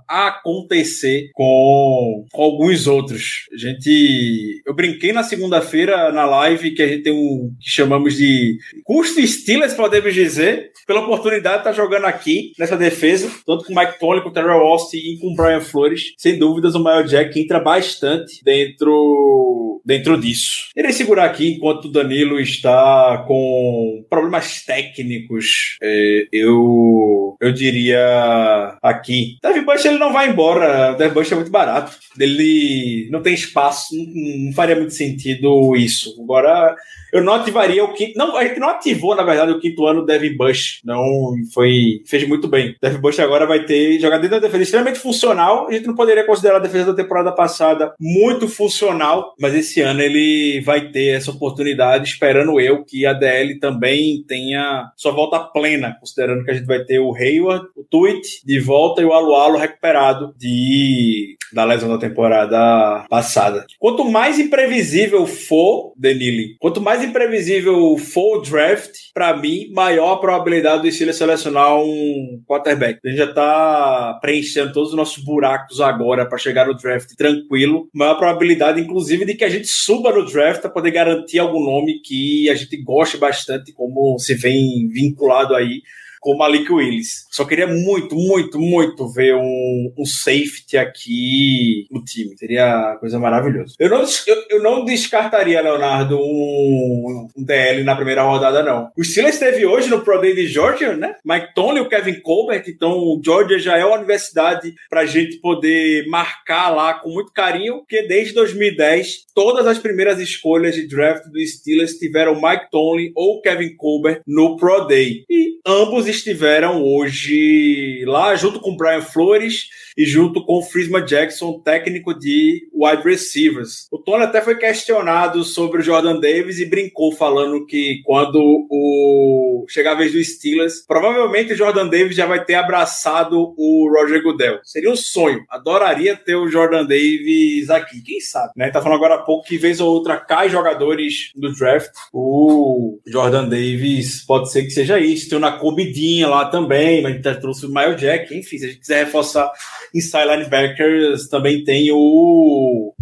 acontecer com, com alguns outros. A gente, eu brinquei na segunda-feira na live que a gente tem um que chamamos de custo Steelers, podemos dizer, pela oportunidade de estar jogando aqui nessa defesa, tanto com o Mike Tony, com o Terrell Austin e com o Brian Flores. Sem dúvidas, o Miles Jack entra bastante dentro, dentro disso. Irei segurar aqui enquanto o Danilo está com problemas técnicos. É, eu, eu diria aqui. Devin Bush ele não vai embora. Devin Bush é muito barato. Ele não tem espaço. Não, não faria muito sentido isso. Agora eu não ativaria o quinto. Não, a gente não ativou, na verdade, o quinto ano do Devin Bush. Não foi. Fez muito bem. Devin Bush agora vai ter jogado dentro da defesa extremamente funcional. A gente não poderia considerar a defesa da temporada passada muito funcional, mas esse ano ele vai ter essa oportunidade, esperando eu que a DL também tenha sua volta plena, considerando que a gente vai ter o Hayward, o Tweet de volta e o Alualo recuperado de da lesão da temporada passada. Quanto mais imprevisível for, Denili, quanto mais imprevisível for o draft, para mim, maior a probabilidade do Steelers selecionar um quarterback. A gente já tá preenchendo todos os nossos buracos agora para chegar no draft tranquilo. Maior probabilidade, inclusive, de que a gente suba no draft para poder garantir algum nome que a gente goste bastante, como se vem vinculado aí com Malik Willis. Só queria muito, muito, muito ver um, um safety aqui no time. Seria coisa maravilhosa. Eu não, eu, eu não descartaria, Leonardo, um, um DL na primeira rodada, não. O Steelers esteve hoje no Pro Day de Georgia, né? Mike Tony o Kevin Colbert. Então, o Georgia já é uma universidade pra gente poder marcar lá com muito carinho, porque desde 2010, todas as primeiras escolhas de draft do Steelers tiveram Mike Tony ou Kevin Colbert no Pro Day. E ambos estiveram hoje lá junto com Brian Flores e junto com o Frisma Jackson, técnico de wide receivers. O Tony até foi questionado sobre o Jordan Davis e brincou falando que quando o chegar a vez do Steelers, provavelmente o Jordan Davis já vai ter abraçado o Roger Goodell. Seria um sonho. Adoraria ter o Jordan Davis aqui. Quem sabe? Né? Tá falando agora há pouco que vez ou outra cai jogadores do draft. O Jordan Davis pode ser que seja isso. Tem o Nakobe Lá também, mas a gente trouxe o Miles Jack, enfim, se a gente quiser reforçar inside linebackers, também tem o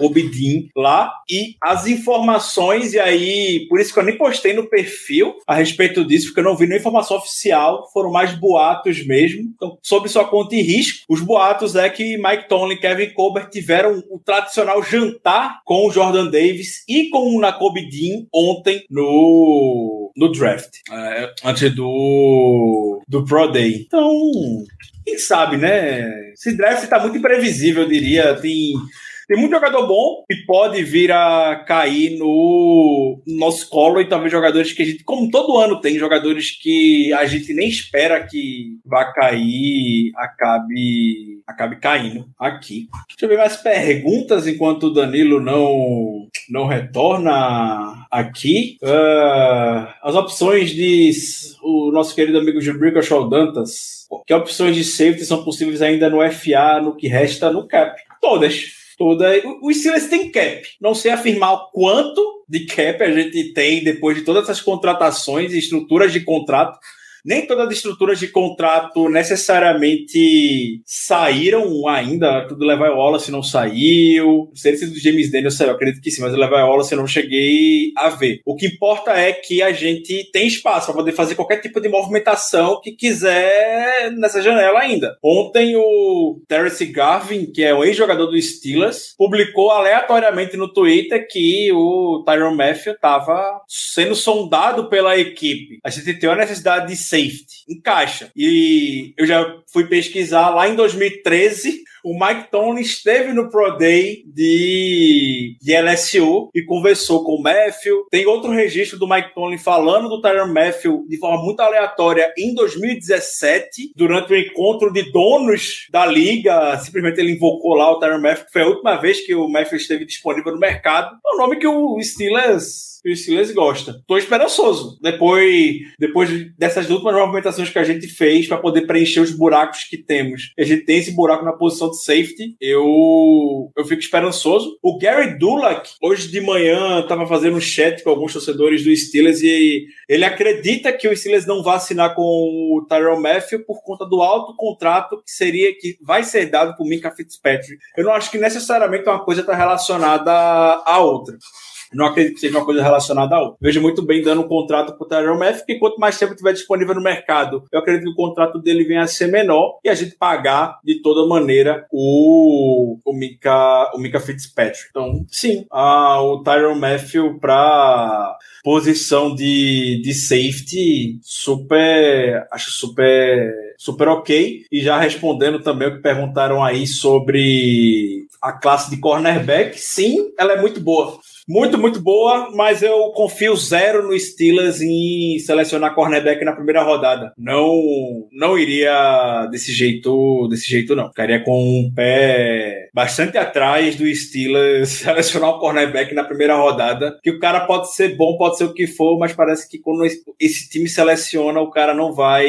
o Dean lá e as informações, e aí, por isso que eu nem postei no perfil a respeito disso, porque eu não vi nenhuma informação oficial, foram mais boatos mesmo. Então, sob sua conta e risco, os boatos é que Mike Tomlin e Kevin Colbert tiveram o tradicional jantar com o Jordan Davis e com o Nakobe Dean ontem no, no draft, é, antes do, do Pro Day. Então, quem sabe, né? Esse draft tá muito imprevisível, eu diria. Tem tem muito jogador bom que pode vir a cair no nosso colo e talvez jogadores que a gente, como todo ano tem, jogadores que a gente nem espera que vá cair, acabe, acabe caindo aqui. Deixa eu ver mais perguntas enquanto o Danilo não, não retorna aqui. Uh, as opções de o nosso querido amigo Gilbrico Shaw Dantas. Que opções de safety são possíveis ainda no FA, no que resta no cap? Todas toda. O Steelers tem cap. Não sei afirmar o quanto de cap a gente tem depois de todas essas contratações e estruturas de contrato nem todas as estruturas de contrato necessariamente saíram ainda. Tudo Levi Wallace não saiu. Não sei se do James Daniel saiu, acredito que sim, mas o Levi Wallace eu não cheguei a ver. O que importa é que a gente tem espaço para poder fazer qualquer tipo de movimentação que quiser nessa janela ainda. Ontem o Terence Garvin, que é um ex-jogador do Steelers, publicou aleatoriamente no Twitter que o Tyron Matthew estava sendo sondado pela equipe. A gente tem a necessidade de safety. Encaixa. E eu já fui pesquisar lá em 2013 o Mike Tomlin esteve no Pro Day de, de LSU e conversou com o Matthew. Tem outro registro do Mike Tomlin falando do Tyron Matthew de forma muito aleatória em 2017, durante o um encontro de donos da liga. Simplesmente ele invocou lá o Tyron Matthew, que foi a última vez que o Matthew esteve disponível no mercado. É um nome que o Steelers o Steelers gosta. Tô esperançoso. Depois, depois dessas últimas movimentações que a gente fez para poder preencher os buracos que temos, a gente tem esse buraco na posição de safety, eu, eu fico esperançoso. O Gary Dulac, hoje de manhã, estava fazendo um chat com alguns torcedores do Steelers e ele acredita que o Steelers não vai assinar com o Tyrell Matthew por conta do alto contrato que seria que vai ser dado por Minka Fitzpatrick. Eu não acho que necessariamente uma coisa está relacionada à outra. Não acredito que seja uma coisa relacionada a outra. Vejo muito bem dando um contrato para o Tyron Matthew, que quanto mais tempo tiver disponível no mercado, eu acredito que o contrato dele venha a ser menor e a gente pagar de toda maneira o, o, Mika, o Mika Fitzpatrick. Então, sim, o Tyron Matthew para posição de, de safety super, acho super, super ok. E já respondendo também o que perguntaram aí sobre a classe de cornerback, sim, ela é muito boa. Muito, muito boa, mas eu confio zero no Steelers em selecionar cornerback na primeira rodada. Não, não iria desse jeito, desse jeito não. Ficaria com um pé bastante atrás do Steelers selecionar o cornerback na primeira rodada, que o cara pode ser bom, pode ser o que for, mas parece que quando esse time seleciona, o cara não vai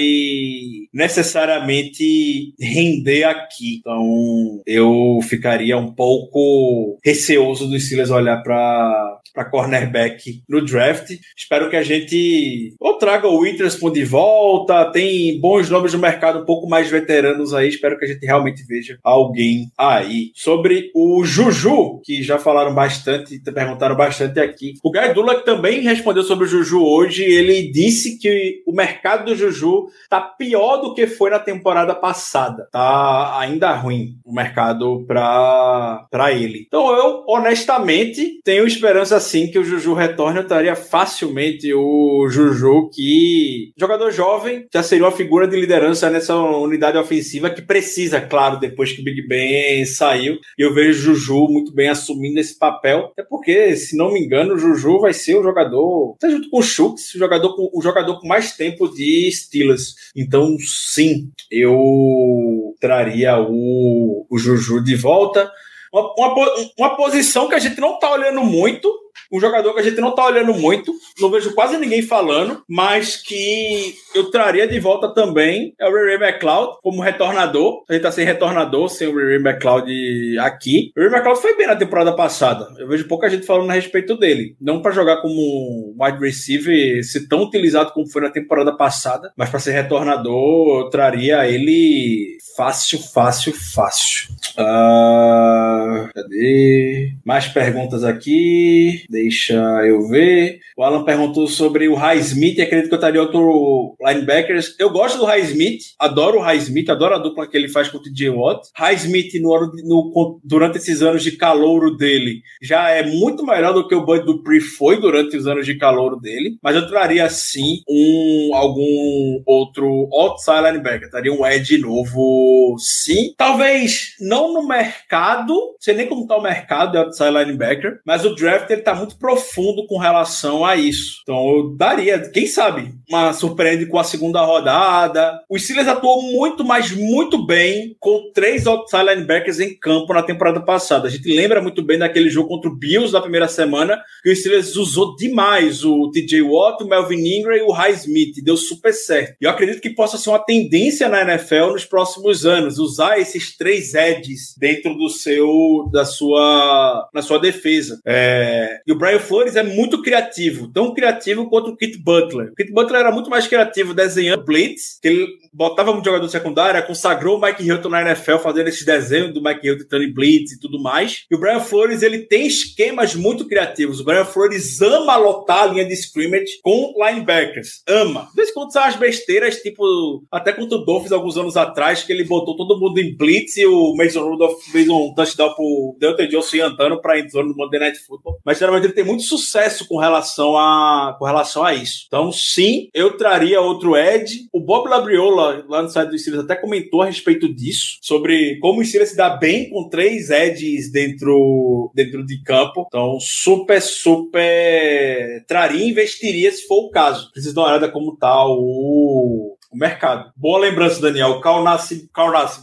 necessariamente render aqui. Então, eu ficaria um pouco receoso do Steelers olhar para uh, para cornerback no draft. Espero que a gente ou traga o Witherspoon de volta, tem bons nomes no mercado um pouco mais veteranos aí. Espero que a gente realmente veja alguém aí. Sobre o Juju, que já falaram bastante, perguntaram bastante aqui. O Guy Dula também respondeu sobre o Juju hoje. Ele disse que o mercado do Juju tá pior do que foi na temporada passada. Tá ainda ruim o mercado para ele. Então eu honestamente tenho esperança sim que o Juju retorne. Eu estaria facilmente o Juju, que jogador jovem, já seria uma figura de liderança nessa unidade ofensiva que precisa, claro, depois que o Big Ben saiu. E eu vejo o Juju muito bem assumindo esse papel. Até porque, se não me engano, o Juju vai ser o jogador, até junto com o Schultz, o jogador com, o jogador com mais tempo de Steelers. Então, sim, eu traria o, o Juju de volta. Uma, uma, uma, posição que a gente não tá olhando muito, um jogador que a gente não tá olhando muito, não vejo quase ninguém falando, mas que eu traria de volta também é o Ray McLeod como retornador. A gente tá sem retornador, sem o Ray McLeod aqui. O Ray McLeod foi bem na temporada passada. Eu vejo pouca gente falando a respeito dele. Não para jogar como wide receiver, ser tão utilizado como foi na temporada passada, mas para ser retornador, eu traria ele fácil, fácil, fácil. Ah, cadê? Mais perguntas aqui. Deixa eu ver. O Alan perguntou sobre o High Smith. Acredito que eu estaria outro linebackers. Eu gosto do High Smith. Adoro o High Smith. Adoro a dupla que ele faz com o TJ Watt. High Smith, no, no- durante esses anos de calouro dele, já é muito melhor do que o Bud Dupree foi durante os anos de calouro dele. Mas eu traria, sim, um, algum outro outside linebacker. Traria um Ed novo, sim. Talvez não no mercado, não sei nem como tá o mercado de outside linebacker, mas o draft ele tá muito profundo com relação a isso. Então eu daria, quem sabe, uma surpreende com a segunda rodada. O Steelers atuou muito, mas muito bem com três outside linebackers em campo na temporada passada. A gente lembra muito bem daquele jogo contra o Bills na primeira semana, que o Steelers usou demais o TJ Watt, o Melvin Ingram e o High Smith. Deu super certo. E eu acredito que possa ser uma tendência na NFL nos próximos anos, usar esses três edges dentro do seu, da sua, na sua defesa. É, E o Brian Flores é muito criativo, tão criativo quanto o Kit Butler. O Kit Butler era muito mais criativo desenhando blitz, que ele botava um jogador secundário, consagrou o Mike Hilton na NFL fazendo esses desenhos do Mike Hilton tentando blitz e tudo mais. E o Brian Flores, ele tem esquemas muito criativos. O Brian Flores ama lotar a linha de scrimmage com linebackers. Ama. De vez em quando são as besteiras, tipo, até contra o Dolphins alguns anos atrás, que ele botou todo mundo em blitz e o Mason Rudolph fez um touchdown pro Delta Johnson andando pra endzone no Monday Night Football. Mas geralmente ele tem muito sucesso com relação a, com relação a isso. Então, sim, eu traria outro Ed. O Bob Labriola, lá no site do Steelers, até comentou a respeito disso, sobre como o Steelers se dá bem com três Eds dentro, dentro de campo. Então, super, super traria e investiria se for o caso. Precisa dar uma olhada como tá o, o mercado. Boa lembrança, Daniel. Carl Nassib,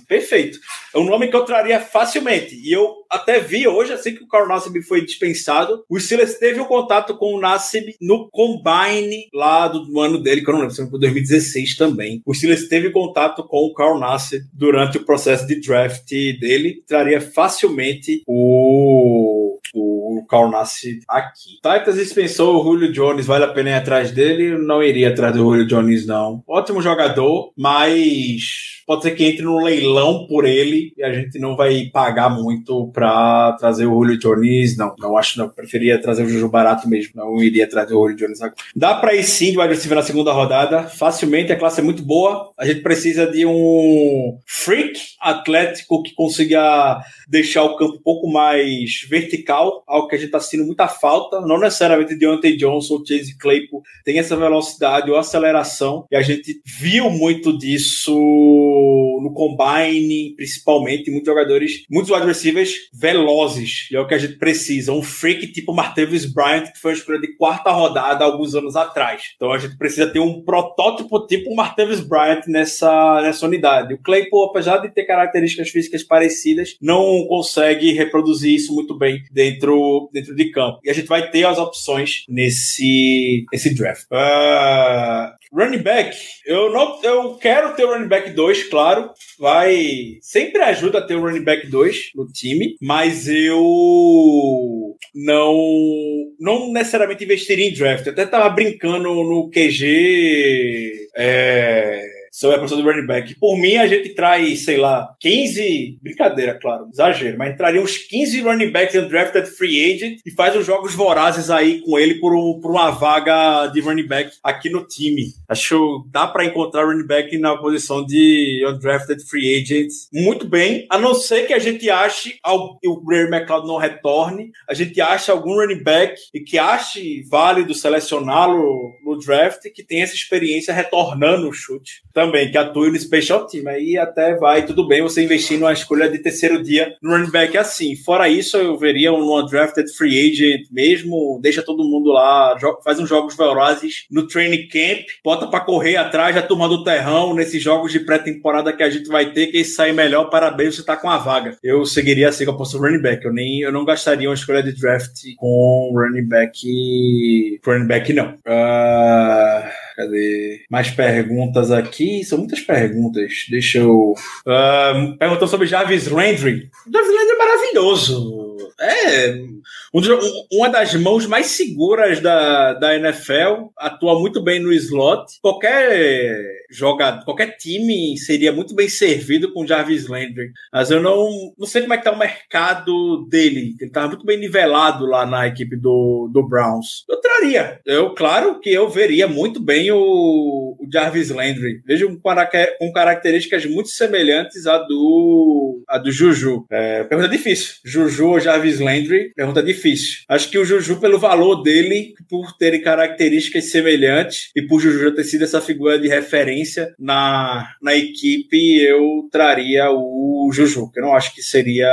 perfeito. É um nome que eu traria facilmente. E eu até vi hoje, assim que o Carl Nassib foi dispensado, o Steelers teve um contato com o Nassib no Combine lá do, do ano dele, que eu não lembro, se foi 2016 também. O Steelers teve contato com o Carl Nassib durante o processo de draft dele. Traria facilmente o, o Carl Nassib aqui. Titans dispensou o Julio Jones, vale a pena ir atrás dele? Não iria atrás do Julio Jones, não. Ótimo jogador, mas pode ser que entre no leilão por ele e a gente não vai pagar muito pra trazer o Julio Jones, não. Não acho, não. Preferia trazer o Juju barato mesmo. Não iria trazer o Julio Jones agora. Dá pra ir sim de wide receiver na segunda rodada, facilmente. A classe é muito boa. A gente precisa de um freak atlético que consiga deixar o campo um pouco mais vertical, algo que a gente tá sentindo muita falta. Não necessariamente Deontay Johnson Chase Claypool tem essa velocidade ou aceleração. E a gente viu muito disso no combine, principalmente, muitos jogadores, muitos wide receivers velozes, e é o que a gente precisa. Um freak tipo Martavis Bryant, que foi uma escolha de quarta rodada alguns anos atrás. Então a gente precisa ter um protótipo tipo Martavis Bryant nessa, nessa unidade. O Claypool, apesar de ter características físicas parecidas, não consegue reproduzir isso muito bem dentro, dentro de campo. E a gente vai ter as opções nesse, nesse draft. Uh, running back, eu não eu quero ter o running back 2, claro. Vai. Sempre ajuda a ter o running back 2 no time, mas eu não não necessariamente investiria em draft. Eu até tava brincando no QG. É, sobre a posição do running back. Por mim, a gente traz, sei lá, 15. Brincadeira, claro, exagero, mas entraria uns 15 running backs undrafted free agent e faz uns jogos vorazes aí com ele por, um, por uma vaga de running back aqui no time. Acho dá para encontrar running back na posição de undrafted free agent muito bem, a não ser que a gente ache o Ray McLeod não retorne, a gente ache algum running back e que ache válido selecioná-lo no draft que tem essa experiência retornando o chute também. Também, que atue no Special Team. Aí até vai, tudo bem você investir numa escolha de terceiro dia no running back assim. Fora isso, eu veria um undrafted free agent mesmo, deixa todo mundo lá, faz uns jogos velozes no training camp, bota para correr atrás da turma do terrão nesses jogos de pré-temporada que a gente vai ter, quem sair melhor, parabéns, você tá com a vaga. Eu seguiria assim com a posição running back, eu nem eu não gastaria uma escolha de draft com running back, running back não. Uh, cadê? Mais perguntas aqui, são muitas perguntas. Deixa eu uh, perguntou sobre Jarvis Landry. Jarvis Landry é maravilhoso. É uma das mãos mais seguras da, da NFL, atua muito bem no slot. Qualquer jogador, qualquer time seria muito bem servido com Jarvis Landry. Mas eu não, não sei como é que tá o mercado dele. Ele estava muito bem nivelado lá na equipe do, do Browns. Eu traria. Eu, claro que eu veria muito bem o, o Jarvis Landry. Vejo com características muito semelhantes à do, à do Juju. É, pergunta difícil. Juju ou Jarvis Landry? Pergunta difícil. Acho que o Juju, pelo valor dele, por terem características semelhantes e por Juju ter sido essa figura de referência na, na equipe, eu traria o Juju, que eu não acho que seria,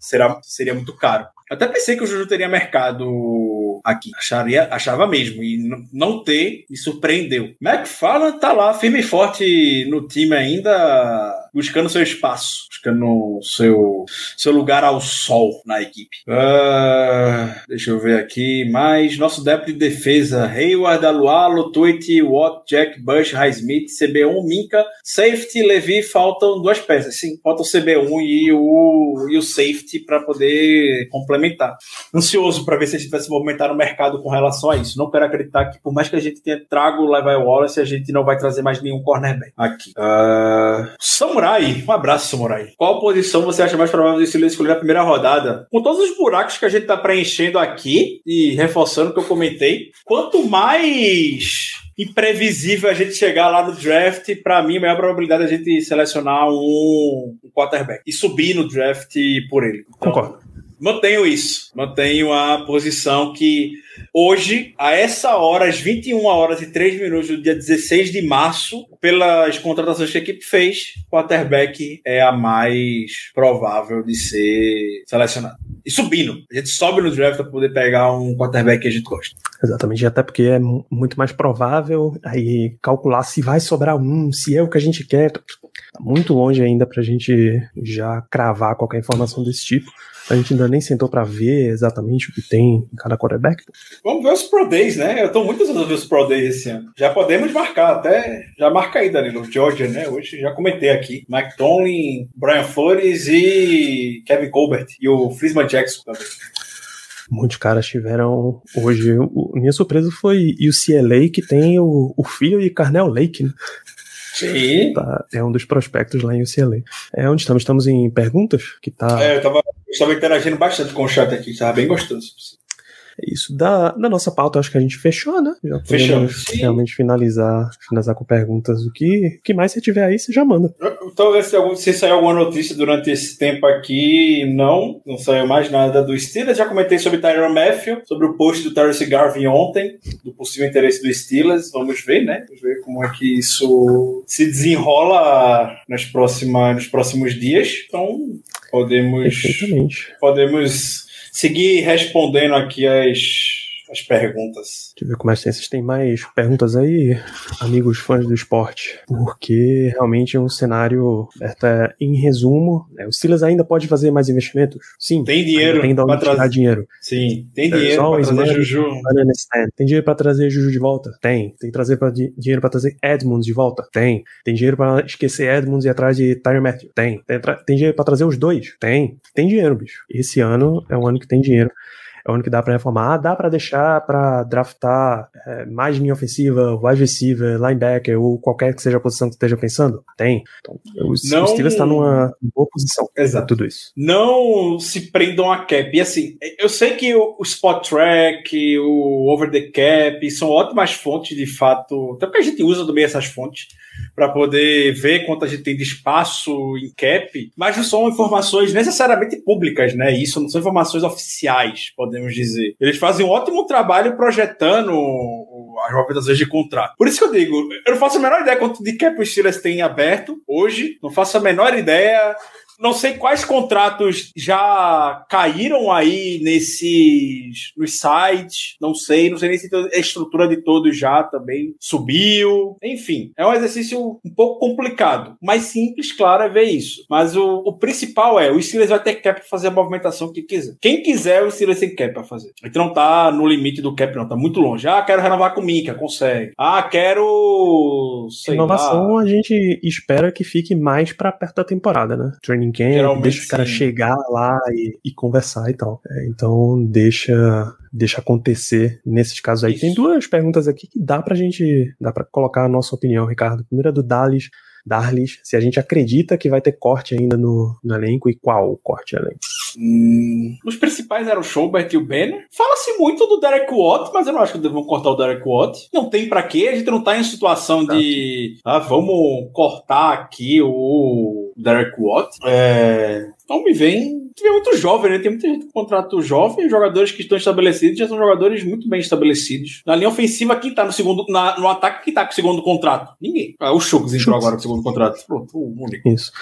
será, seria muito caro. Até pensei que o Juju teria mercado aqui. Acharia, achava mesmo. E não ter me surpreendeu. McFarland tá lá, firme e forte no time ainda, buscando seu espaço, buscando seu, seu lugar ao sol na equipe. Uh, deixa eu ver aqui mais. Nosso depth de defesa: Hayward, Alualo, Tweet, Watt, Jack, Bush, Highsmith, CB1, Minka, Safety, Levi. Faltam duas peças. Sim, falta o CB1 e o, e o Safety para poder complementar. Ansioso para ver se a gente vai se movimentar no mercado com relação a isso. Não quero acreditar que, por mais que a gente tenha trago o Levi Wallace, a gente não vai trazer mais nenhum cornerback aqui. Uh... Samurai, um abraço, Samurai. Qual posição você acha mais provável de se escolher na primeira rodada? Com todos os buracos que a gente está preenchendo aqui e reforçando o que eu comentei, quanto mais imprevisível a gente chegar lá no draft, para mim, a maior probabilidade é a gente selecionar um, um quarterback e subir no draft por ele. Então, Concordo mantenho isso. Mantenho a posição que hoje, a essa hora, às 21 horas e 3 minutos do dia 16 de março, pelas contratações que a equipe fez, o quarterback é a mais provável de ser selecionado. E subindo. A gente sobe no draft para poder pegar um quarterback que a gente gosta. Exatamente, até porque é muito mais provável aí calcular se vai sobrar um, se é o que a gente quer. Tá muito longe ainda para a gente já cravar qualquer informação desse tipo. A gente ainda nem sentou para ver exatamente o que tem em cada quarterback. Vamos ver os Pro Days, né? Eu tô muito ansioso ver os Pro Days esse ano. Já podemos marcar, até. Já marca aí, Danilo. Georgia, né? Hoje já comentei aqui. Mike Tomlin, Brian Flores e Kevin Colbert. E o Frisman Jackson também. Muitos caras tiveram hoje. O, minha surpresa foi o CLA que tem o, o filho de Carnell Lake, né? Sim. Tá, é um dos prospectos lá em UCLA. É onde estamos? Estamos em perguntas? Que tá... É, eu tava, eu tava interagindo bastante com o chat aqui, estava bem gostoso. É isso. Da, da nossa pauta, acho que a gente fechou, né? Já Fechou. realmente finalizar, finalizar com perguntas. O que, o que mais você tiver aí, você já manda. Talvez se, algum, se saiu alguma notícia durante esse tempo aqui, não. Não saiu mais nada do Steelers. Já comentei sobre Tyron Matthew, sobre o post do Terence Garvin ontem, do possível interesse do Steelers. Vamos ver, né? Vamos ver como é que isso se desenrola nas próximas, nos próximos dias. Então, podemos. Podemos seguir respondendo aqui as as perguntas. Deixa eu ver como é que vocês têm mais perguntas aí, amigos fãs do esporte. Porque realmente é um cenário, até em resumo, né, o Silas ainda pode fazer mais investimentos? Sim. Tem dinheiro. Tem onde tirar dinheiro. Sim, tem dinheiro para trazer Juju. Tem dinheiro para trazer Juju de volta? Tem. Tem trazer pra, dinheiro para trazer Edmonds de volta? Tem. Tem dinheiro para esquecer Edmonds e ir atrás de Tyre Matthew? Tem. Tem, tem dinheiro para trazer os dois? Tem. Tem dinheiro, bicho. Esse ano é um ano que tem dinheiro é o ano que dá para reformar. Ah, dá para deixar para draftar é, mais linha ofensiva, wide receiver, linebacker ou qualquer que seja a posição que esteja pensando? Tem. Então, o, não... o Steelers está numa boa posição. Exato. Tudo isso. Não se prendam a cap. E assim, eu sei que o, o Spot Track, o Over the Cap são ótimas fontes de fato, até porque a gente usa também essas fontes para poder ver quanto a gente tem de espaço em cap, mas não são informações necessariamente públicas, né? Isso não são informações oficiais, podemos dizer. Eles fazem um ótimo trabalho projetando as movimentações de contrato. Por isso que eu digo, eu não faço a menor ideia quanto de cap o Steelers tem aberto hoje, não faço a menor ideia não sei quais contratos já caíram aí nesses nos sites, não sei, não sei nem se a estrutura de todos já também subiu. Enfim, é um exercício um pouco complicado. Mais simples, claro, é ver isso. Mas o, o principal é, o Steelers vai ter cap para fazer a movimentação que quiser. Quem quiser, o Steelers tem cap para fazer. A gente não tá no limite do cap, não, tá muito longe. Ah, quero renovar com o Minka, consegue. Ah, quero. Sei Inovação lá. a gente espera que fique mais pra perto da temporada, né? Training camp, Geralmente deixa os caras sim. chegar lá e, e conversar e tal. É, então deixa deixa acontecer nesses casos aí. Isso. Tem duas perguntas aqui que dá pra gente, dá pra colocar a nossa opinião, Ricardo. Primeira é do Dallis, Darlis, se a gente acredita que vai ter corte ainda no, no elenco e qual o corte elenco. Hum, os principais eram o Schobert e o Banner. Fala-se muito do Derek Watt, mas eu não acho que vão cortar o Derek Watt. Não tem pra quê, a gente não tá em situação de ah, vamos cortar aqui o Derek Watt. É, Então me vem. Tem muito jovem, né? Tem muita gente com contrato jovem, jogadores que estão estabelecidos já são jogadores muito bem estabelecidos. Na linha ofensiva, quem tá no segundo. Na, no ataque, quem tá com o segundo contrato? Ninguém. Ah, o Chucks entrou agora com o segundo contrato. Pronto, o único Isso.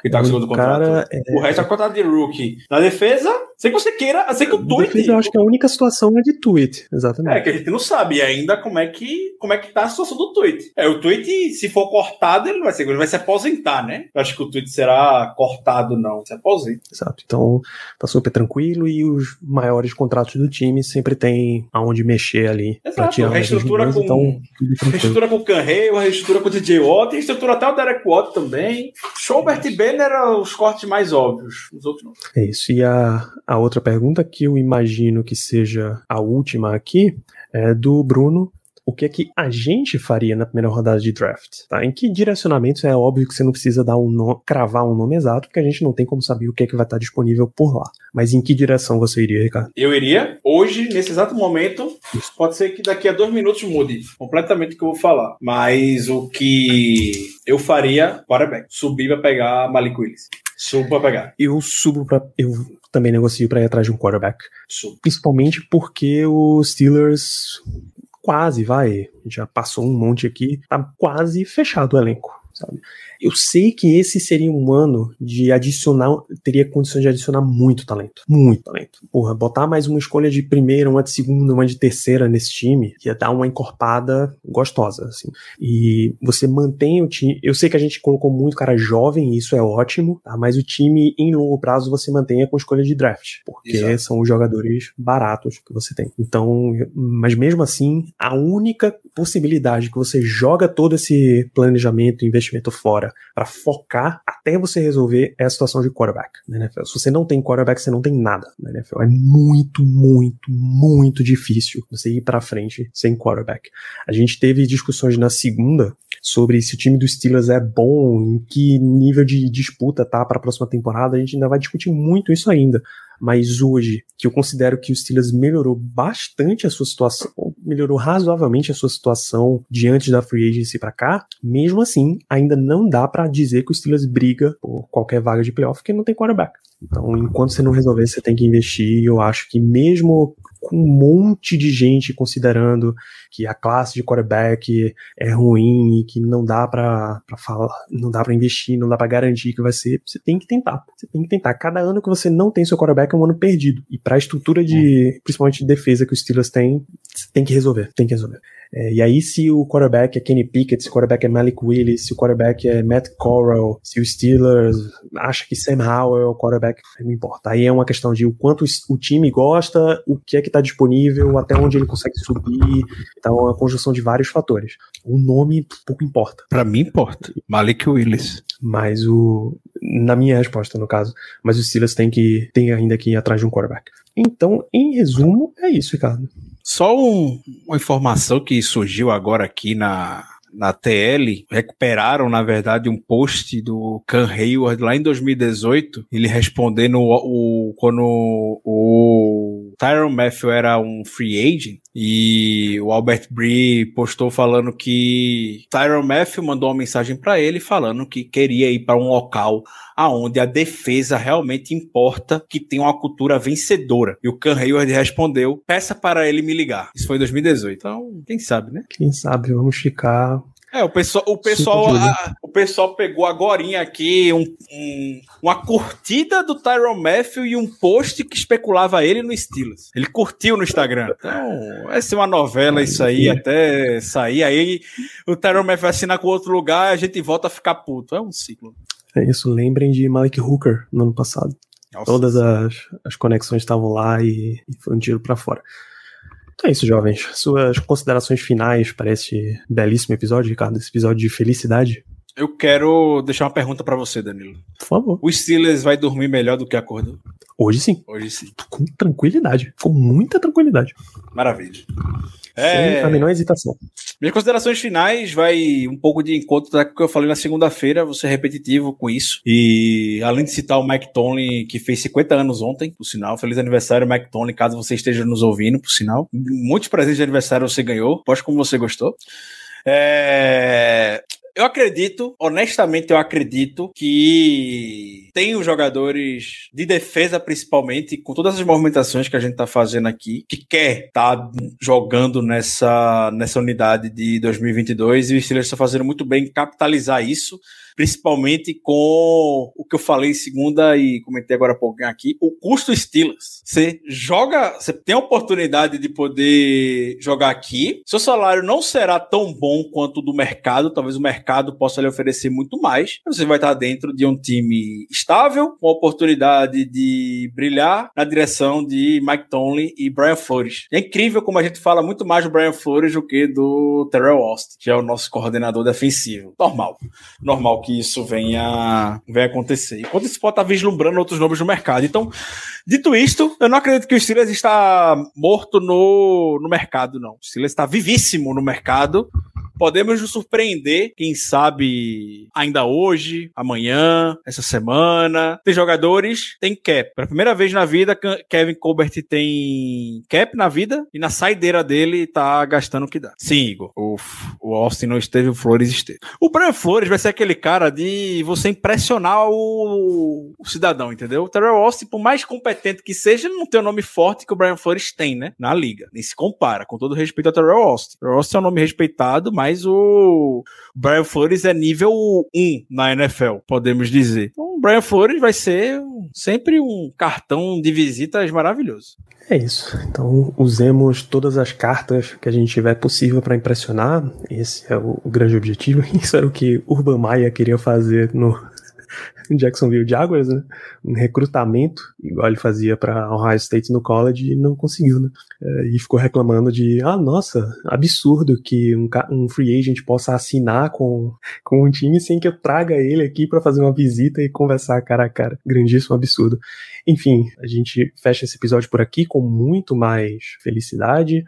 que tá com o segundo contrato. é- O resto é contrato de rookie. Na defesa, sei que você queira, sei que o tweet. Eu acho que a única situação é de tweet, exatamente. É, que a gente não sabe ainda como é que, como é que tá a situação do tweet. É, o tweet, se for cortado, ele vai, ser, ele vai se aposentar, né? Eu acho que o tweet será cortado, não. Se aposenta. Exato. Então, tá super tranquilo e os maiores contratos do time sempre tem aonde mexer ali. Exato. Reestrutura com- então. Reestrutura com o Canreio, reestrutura com o DJ Watt, reestrutura até o Derek Watt também. Schobert e Banner eram os cortes mais óbvios. Os outros não. É isso. E a, a outra pergunta, que eu imagino que seja a última aqui, é do Bruno. O que é que a gente faria na primeira rodada de draft? Tá? Em que direcionamentos é óbvio que você não precisa dar um no- cravar um nome exato, porque a gente não tem como saber o que é que vai estar disponível por lá. Mas em que direção você iria, Ricardo? Eu iria, hoje, nesse exato momento, pode ser que daqui a dois minutos mude completamente o que eu vou falar. Mas o que eu faria, quarterback, subir pra pegar Malik Willis. Subo pra pegar. Eu subo pra. Eu também negocio pra ir atrás de um quarterback. Subo. Principalmente porque os Steelers quase, vai, já passou um monte aqui, tá quase fechado o elenco, sabe? Eu sei que esse seria um ano de adicionar, teria condições de adicionar muito talento, muito talento. Porra, botar mais uma escolha de primeira, uma de segunda, uma de terceira nesse time, ia dar uma encorpada gostosa, assim. E você mantém o time, eu sei que a gente colocou muito cara jovem, isso é ótimo, tá? Mas o time em longo prazo você mantenha com escolha de draft, porque Exato. são os jogadores baratos que você tem. Então, mas mesmo assim, a única possibilidade que você joga todo esse planejamento, investimento fora para focar até você resolver é a situação de quarterback NFL. Se você não tem quarterback, você não tem nada na NFL. É muito, muito, muito difícil você ir para frente sem quarterback. A gente teve discussões na segunda sobre se o time dos Steelers é bom, em que nível de disputa tá para a próxima temporada. A gente ainda vai discutir muito isso ainda. Mas hoje, que eu considero que o Steelers melhorou bastante a sua situação, ou melhorou razoavelmente a sua situação diante da free agency para cá, mesmo assim, ainda não dá para dizer que o Steelers briga por qualquer vaga de playoff porque não tem quarterback. Então, enquanto você não resolver, você tem que investir. E eu acho que mesmo com um monte de gente considerando que a classe de quarterback é ruim e que não dá pra pra falar, não dá pra investir, não dá pra garantir que vai ser, você tem que tentar. Você tem que tentar. Cada ano que você não tem seu quarterback é um ano perdido. E pra estrutura de, principalmente de defesa que os Steelers têm, você tem que resolver, tem que resolver. É, e aí, se o quarterback é Kenny Pickett, se o quarterback é Malik Willis, se o quarterback é Matt Corral, se o Steelers acha que Sam Howell é o quarterback, não importa. Aí é uma questão de o quanto o time gosta, o que é que tá disponível, até onde ele consegue subir. Então, é uma conjunção de vários fatores. O nome pouco importa, Pra mim importa. Malik Willis. mas o. Na minha resposta, no caso. Mas os Steelers têm que tem ainda que ir atrás de um quarterback. Então, em resumo, é isso, Ricardo. Só um- uma informação que surgiu agora aqui na, na TL. Recuperaram, na verdade, um post do Can Hayward lá em 2018. Ele respondendo o, o- quando o Tyron Matthew era um free agent. E o Albert Bree postou falando que Tyron Matthew mandou uma mensagem para ele falando que queria ir para um local aonde a defesa realmente importa, que tem uma cultura vencedora. E o Ken Hayward respondeu: peça para ele me ligar. Isso foi em 2018. Então, quem sabe, né? Quem sabe, vamos ficar É, o pessoal, o pessoal, a- o pessoal pegou agorinha aqui um, um- uma curtida do Tyron Matthew e um post que especulava ele no Steelers. Ele curtiu no Instagram. Então, vai ser uma novela isso aí até sair. Aí o Tyron Matthew assina com outro lugar e a gente volta a ficar puto. É um ciclo. É isso, lembrem de Malik Hooker no ano passado. Nossa. Todas as, as conexões estavam lá e, e foi um tiro pra fora. Então é isso, jovens. Suas considerações finais para este belíssimo episódio, Ricardo, esse episódio de felicidade, Eu quero deixar uma pergunta pra você, Danilo. por favor. O Steelers vai dormir melhor do que acordou? Hoje sim, Hoje sim. com tranquilidade, com muita tranquilidade, Maravilha. Sem É, a menor hesitação. Minhas considerações finais vai um pouco de encontro com o que eu falei na segunda-feira, vou ser repetitivo com isso. E além de citar o Mike Tomlin, que fez 50 anos ontem, por sinal, feliz aniversário, Mike Tomlin, caso você esteja nos ouvindo, por sinal. Muitos presentes de aniversário você ganhou, posto como você gostou. É, Eu acredito, honestamente, eu acredito que tem os jogadores de defesa, principalmente, com todas as movimentações que a gente tá fazendo aqui, que quer tá jogando nessa, nessa unidade de 2022 e o Steelers está fazendo muito bem em capitalizar isso, principalmente com o que eu falei em segunda e comentei agora há pouquinho aqui, o custo Steelers. Você joga, você tem a oportunidade de poder jogar aqui, seu salário não será tão bom quanto o do mercado, talvez o mercado possa lhe oferecer muito mais, você vai estar dentro de um time estável, com a oportunidade de brilhar na direção de Mike Tomlin e Brian Flores. É incrível como a gente fala muito mais do Brian Flores do que do Terrell Austin, que é o nosso coordenador defensivo. Normal. Normal que isso venha, venha acontecer. Enquanto isso pode estar vislumbrando outros nomes no mercado. Então, dito isto, eu não acredito que o Steelers está morto no, no mercado, não. O Steelers está vivíssimo no mercado. Podemos nos surpreender, quem sabe ainda hoje, amanhã, essa semana. Tem jogadores, tem cap. Pela primeira vez na vida, Ke- Kevin Colbert tem cap na vida e na saideira dele tá gastando o que dá. Sim, Igor. O, o Austin não esteve, o Flores esteve. O Brian Flores vai ser aquele cara de você impressionar o, o cidadão, entendeu? O Terrell Austin, por mais competente que seja, não tem o nome forte que o Brian Flores tem, né? Na liga. Nem se compara, com todo respeito ao Terrell Austin. O Terrell Austin é um nome respeitado, mas o Brian Flores é nível 1 na NFL, podemos dizer. Então, Brian Flores vai ser sempre um cartão de visitas maravilhoso. É isso. Então, usemos todas as cartas que a gente tiver possível para impressionar. Esse é o, o grande objetivo. Isso era o que Urban Maia queria fazer no Jacksonville Jaguars, né? Um recrutamento, igual ele fazia para Ohio State no college e não conseguiu, né? É, e ficou reclamando de, ah, nossa, absurdo que um, um free agent possa assinar com, com um time sem que eu traga ele aqui para fazer uma visita e conversar cara a cara. Grandíssimo absurdo. Enfim, a gente fecha esse episódio por aqui com muito mais felicidade,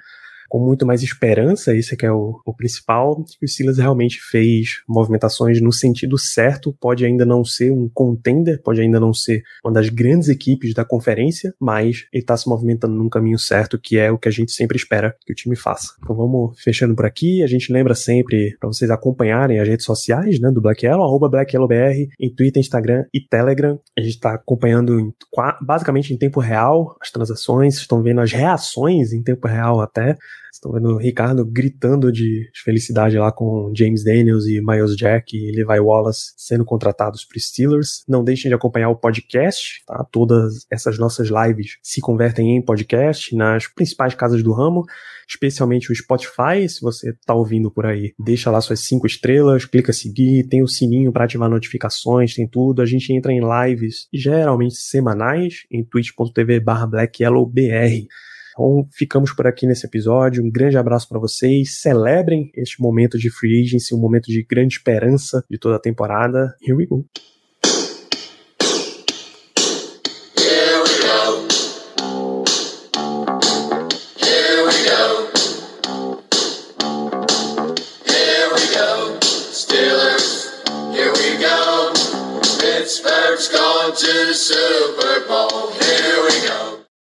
com muito mais esperança, esse é que é o, o principal, que o Silas realmente fez movimentações no sentido certo, pode ainda não ser um contender, pode ainda não ser uma das grandes equipes da conferência, mas ele está se movimentando num caminho certo, que é o que a gente sempre espera que o time faça. Então vamos fechando por aqui, a gente lembra sempre para vocês acompanharem as redes sociais, né, do Black Yellow, arroba Black Yellow BR, em Twitter, Instagram e Telegram. A gente está acompanhando em basicamente em tempo real as transações, estão vendo as reações em tempo real até. Estão vendo o Ricardo gritando de de felicidade lá com James Daniels e Miles Jack e Levi Wallace sendo contratados para Steelers. Não deixem de acompanhar o podcast, tá? Todas essas nossas lives se convertem em podcast nas principais casas do ramo, especialmente o Spotify. Se você tá ouvindo por aí, deixa lá suas cinco estrelas, clica seguir, tem o sininho para ativar notificações, tem tudo. A gente entra em lives geralmente semanais em twitch.tv/blackyellowbr. Então, ficamos por aqui nesse episódio. Um grande abraço para vocês. Celebrem este momento de free agency, um momento de grande esperança de toda a temporada. Here we go. Pittsburgh's going to the Super